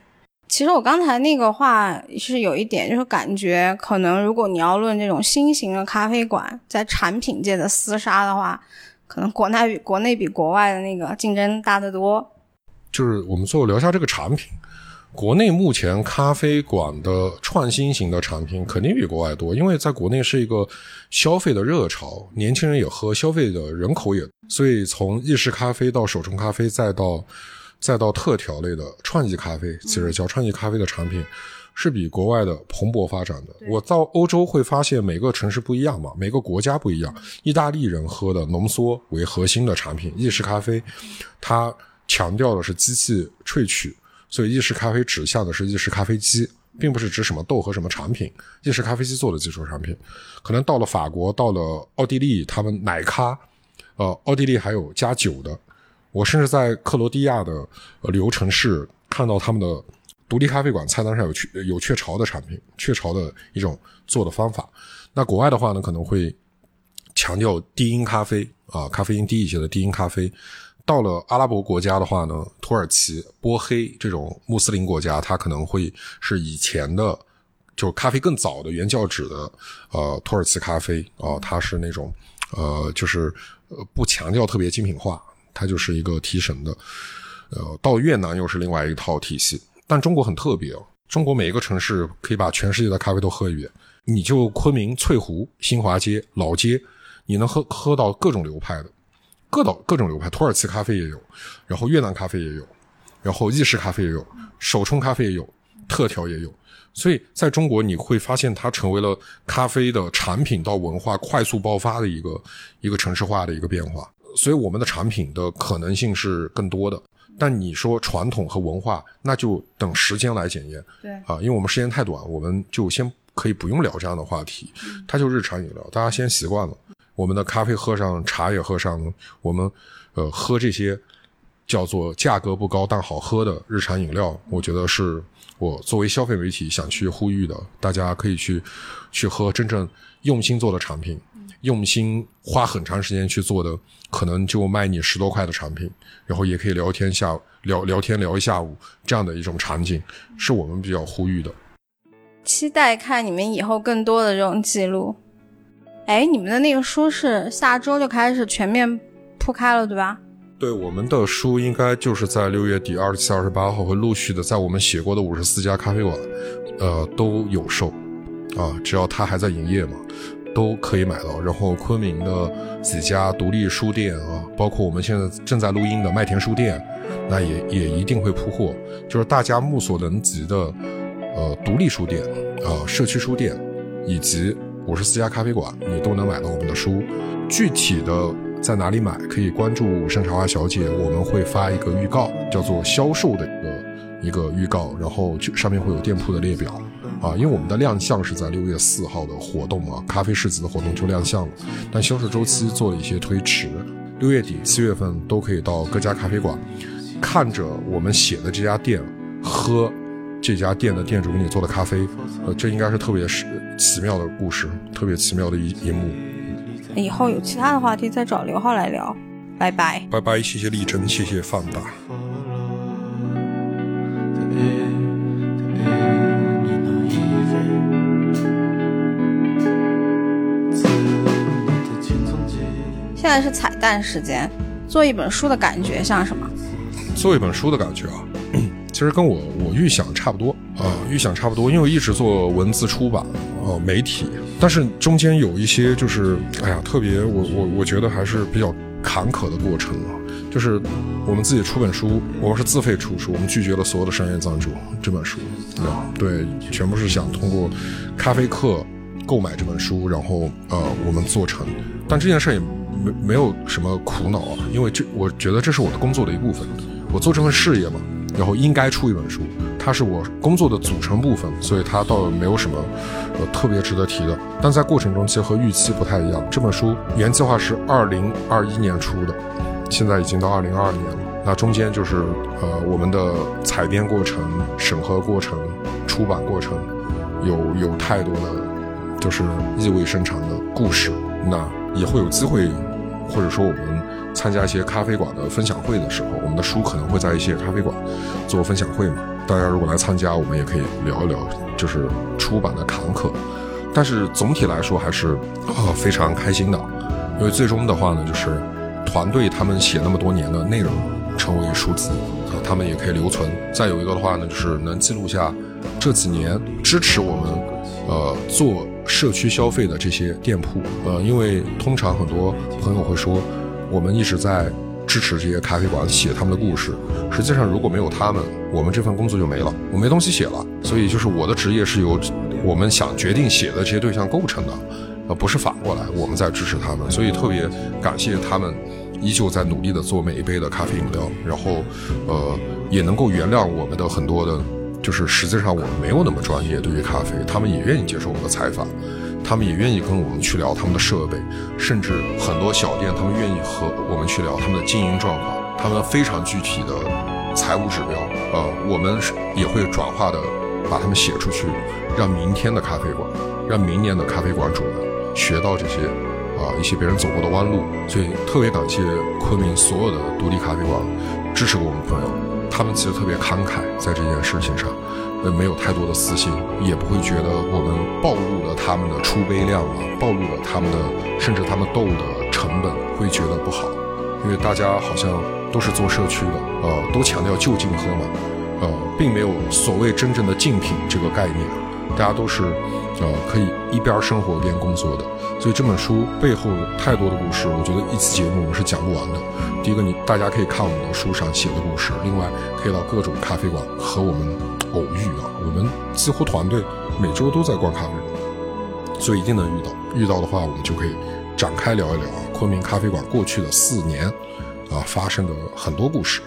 其实我刚才那个话是有一点，就是感觉可能如果你要论这种新型的咖啡馆在产品界的厮杀的话，可能国内比国内比国外的那个竞争大得多。就是我们最后聊一下这个产品，国内目前咖啡馆的创新型的产品肯定比国外多，因为在国内是一个消费的热潮，年轻人也喝，消费的人口也，所以从意式咖啡到手冲咖啡，再到再到特调类的创意咖啡，其实叫创意咖啡的产品，是比国外的蓬勃发展的。我到欧洲会发现每个城市不一样嘛，每个国家不一样。意大利人喝的浓缩为核心的产品，意式咖啡，它。强调的是机器萃取，所以意式咖啡指向的是意式咖啡机，并不是指什么豆和什么产品。意式咖啡机做的基础产品，可能到了法国，到了奥地利，他们奶咖，呃，奥地利还有加酒的。我甚至在克罗地亚的旅游城市看到他们的独立咖啡馆菜单上有雀有雀巢的产品，雀巢的一种做的方法。那国外的话呢，可能会强调低因咖啡啊，咖啡因低一些的低因咖啡。到了阿拉伯国家的话呢，土耳其、波黑这种穆斯林国家，它可能会是以前的，就咖啡更早的原教旨的，呃，土耳其咖啡啊，它是那种，呃，就是呃不强调特别精品化，它就是一个提神的。呃，到越南又是另外一套体系，但中国很特别哦，中国每一个城市可以把全世界的咖啡都喝一遍，你就昆明翠湖、新华街、老街，你能喝喝到各种流派的。各岛各种流派，土耳其咖啡也有，然后越南咖啡也有，然后意式咖啡也有，手冲咖啡也有，特调也有。所以在中国，你会发现它成为了咖啡的产品到文化快速爆发的一个一个城市化的一个变化。所以我们的产品的可能性是更多的。但你说传统和文化，那就等时间来检验。对啊，因为我们时间太短，我们就先可以不用聊这样的话题。它就日常饮料，大家先习惯了。我们的咖啡喝上，茶也喝上，我们呃喝这些叫做价格不高但好喝的日常饮料，我觉得是我作为消费媒体想去呼吁的，大家可以去去喝真正用心做的产品，用心花很长时间去做的，可能就卖你十多块的产品，然后也可以聊天下聊聊天聊一下午这样的一种场景，是我们比较呼吁的。期待看你们以后更多的这种记录。哎，你们的那个书是下周就开始全面铺开了，对吧？对，我们的书应该就是在六月底二十七、二十八号会陆续的在我们写过的五十四家咖啡馆，呃，都有售，啊，只要它还在营业嘛，都可以买到。然后昆明的几家独立书店啊，包括我们现在正在录音的麦田书店，那也也一定会铺货。就是大家目所能及的，呃，独立书店啊，社区书店，以及五十四家咖啡馆，你都能买到我们的书。具体的。在哪里买？可以关注山茶花小姐，我们会发一个预告，叫做销售的一个一个预告，然后就上面会有店铺的列表啊。因为我们的亮相是在六月四号的活动嘛，咖啡世子的活动就亮相了，但销售周期做了一些推迟，六月底七月份都可以到各家咖啡馆，看着我们写的这家店，喝这家店的店主给你做的咖啡，呃，这应该是特别是奇妙的故事，特别奇妙的一一幕。以后有其他的话题再找刘浩来聊，拜拜，拜拜，谢谢丽珍，谢谢范大。现在是彩蛋时间，做一本书的感觉像什么？做一本书的感觉啊，其实跟我我预想差不多啊，预想差不多，因为我一直做文字出版啊，媒体。但是中间有一些就是，哎呀，特别我我我觉得还是比较坎坷的过程啊。就是我们自己出本书，我们是自费出书，我们拒绝了所有的商业赞助。这本书，啊，对，全部是想通过咖啡课购买这本书，然后呃，我们做成。但这件事也没没有什么苦恼啊，因为这我觉得这是我的工作的一部分，我做这份事业嘛。然后应该出一本书，它是我工作的组成部分，所以它倒没有什么呃特别值得提的。但在过程中，其实和预期不太一样。这本书原计划是二零二一年出的，现在已经到二零二二年了。那中间就是呃我们的采编过程、审核过程、出版过程，有有太多的就是意味深长的故事。那也会有机会，或者说我们。参加一些咖啡馆的分享会的时候，我们的书可能会在一些咖啡馆做分享会嘛。大家如果来参加，我们也可以聊一聊，就是出版的坎坷。但是总体来说还是啊非常开心的，因为最终的话呢，就是团队他们写那么多年的内容成为书籍啊，他们也可以留存。再有一个的话呢，就是能记录下这几年支持我们呃做社区消费的这些店铺呃，因为通常很多朋友会说。我们一直在支持这些咖啡馆写他们的故事。实际上，如果没有他们，我们这份工作就没了，我没东西写了。所以，就是我的职业是由我们想决定写的这些对象构成的，而不是反过来我们在支持他们。所以，特别感谢他们依旧在努力的做每一杯的咖啡饮料，然后，呃，也能够原谅我们的很多的，就是实际上我们没有那么专业对于咖啡，他们也愿意接受我们的采访。他们也愿意跟我们去聊他们的设备，甚至很多小店，他们愿意和我们去聊他们的经营状况，他们非常具体的财务指标，呃，我们也会转化的把他们写出去，让明天的咖啡馆，让明年的咖啡馆主们学到这些啊一些别人走过的弯路，所以特别感谢昆明所有的独立咖啡馆支持过我们朋友，他们其实特别慷慨在这件事情上。呃，没有太多的私心，也不会觉得我们暴露了他们的出杯量啊，暴露了他们的，甚至他们豆的成本，会觉得不好，因为大家好像都是做社区的，呃，都强调就近喝嘛，呃，并没有所谓真正的竞品这个概念。大家都是，呃，可以一边生活一边工作的，所以这本书背后太多的故事，我觉得一期节目我们是讲不完的。第一个，你大家可以看我们的书上写的故事，另外可以到各种咖啡馆和我们偶遇啊。我们几乎团队每周都在观咖啡馆，所以一定能遇到。遇到的话，我们就可以展开聊一聊啊，昆明咖啡馆过去的四年啊发生的很多故事。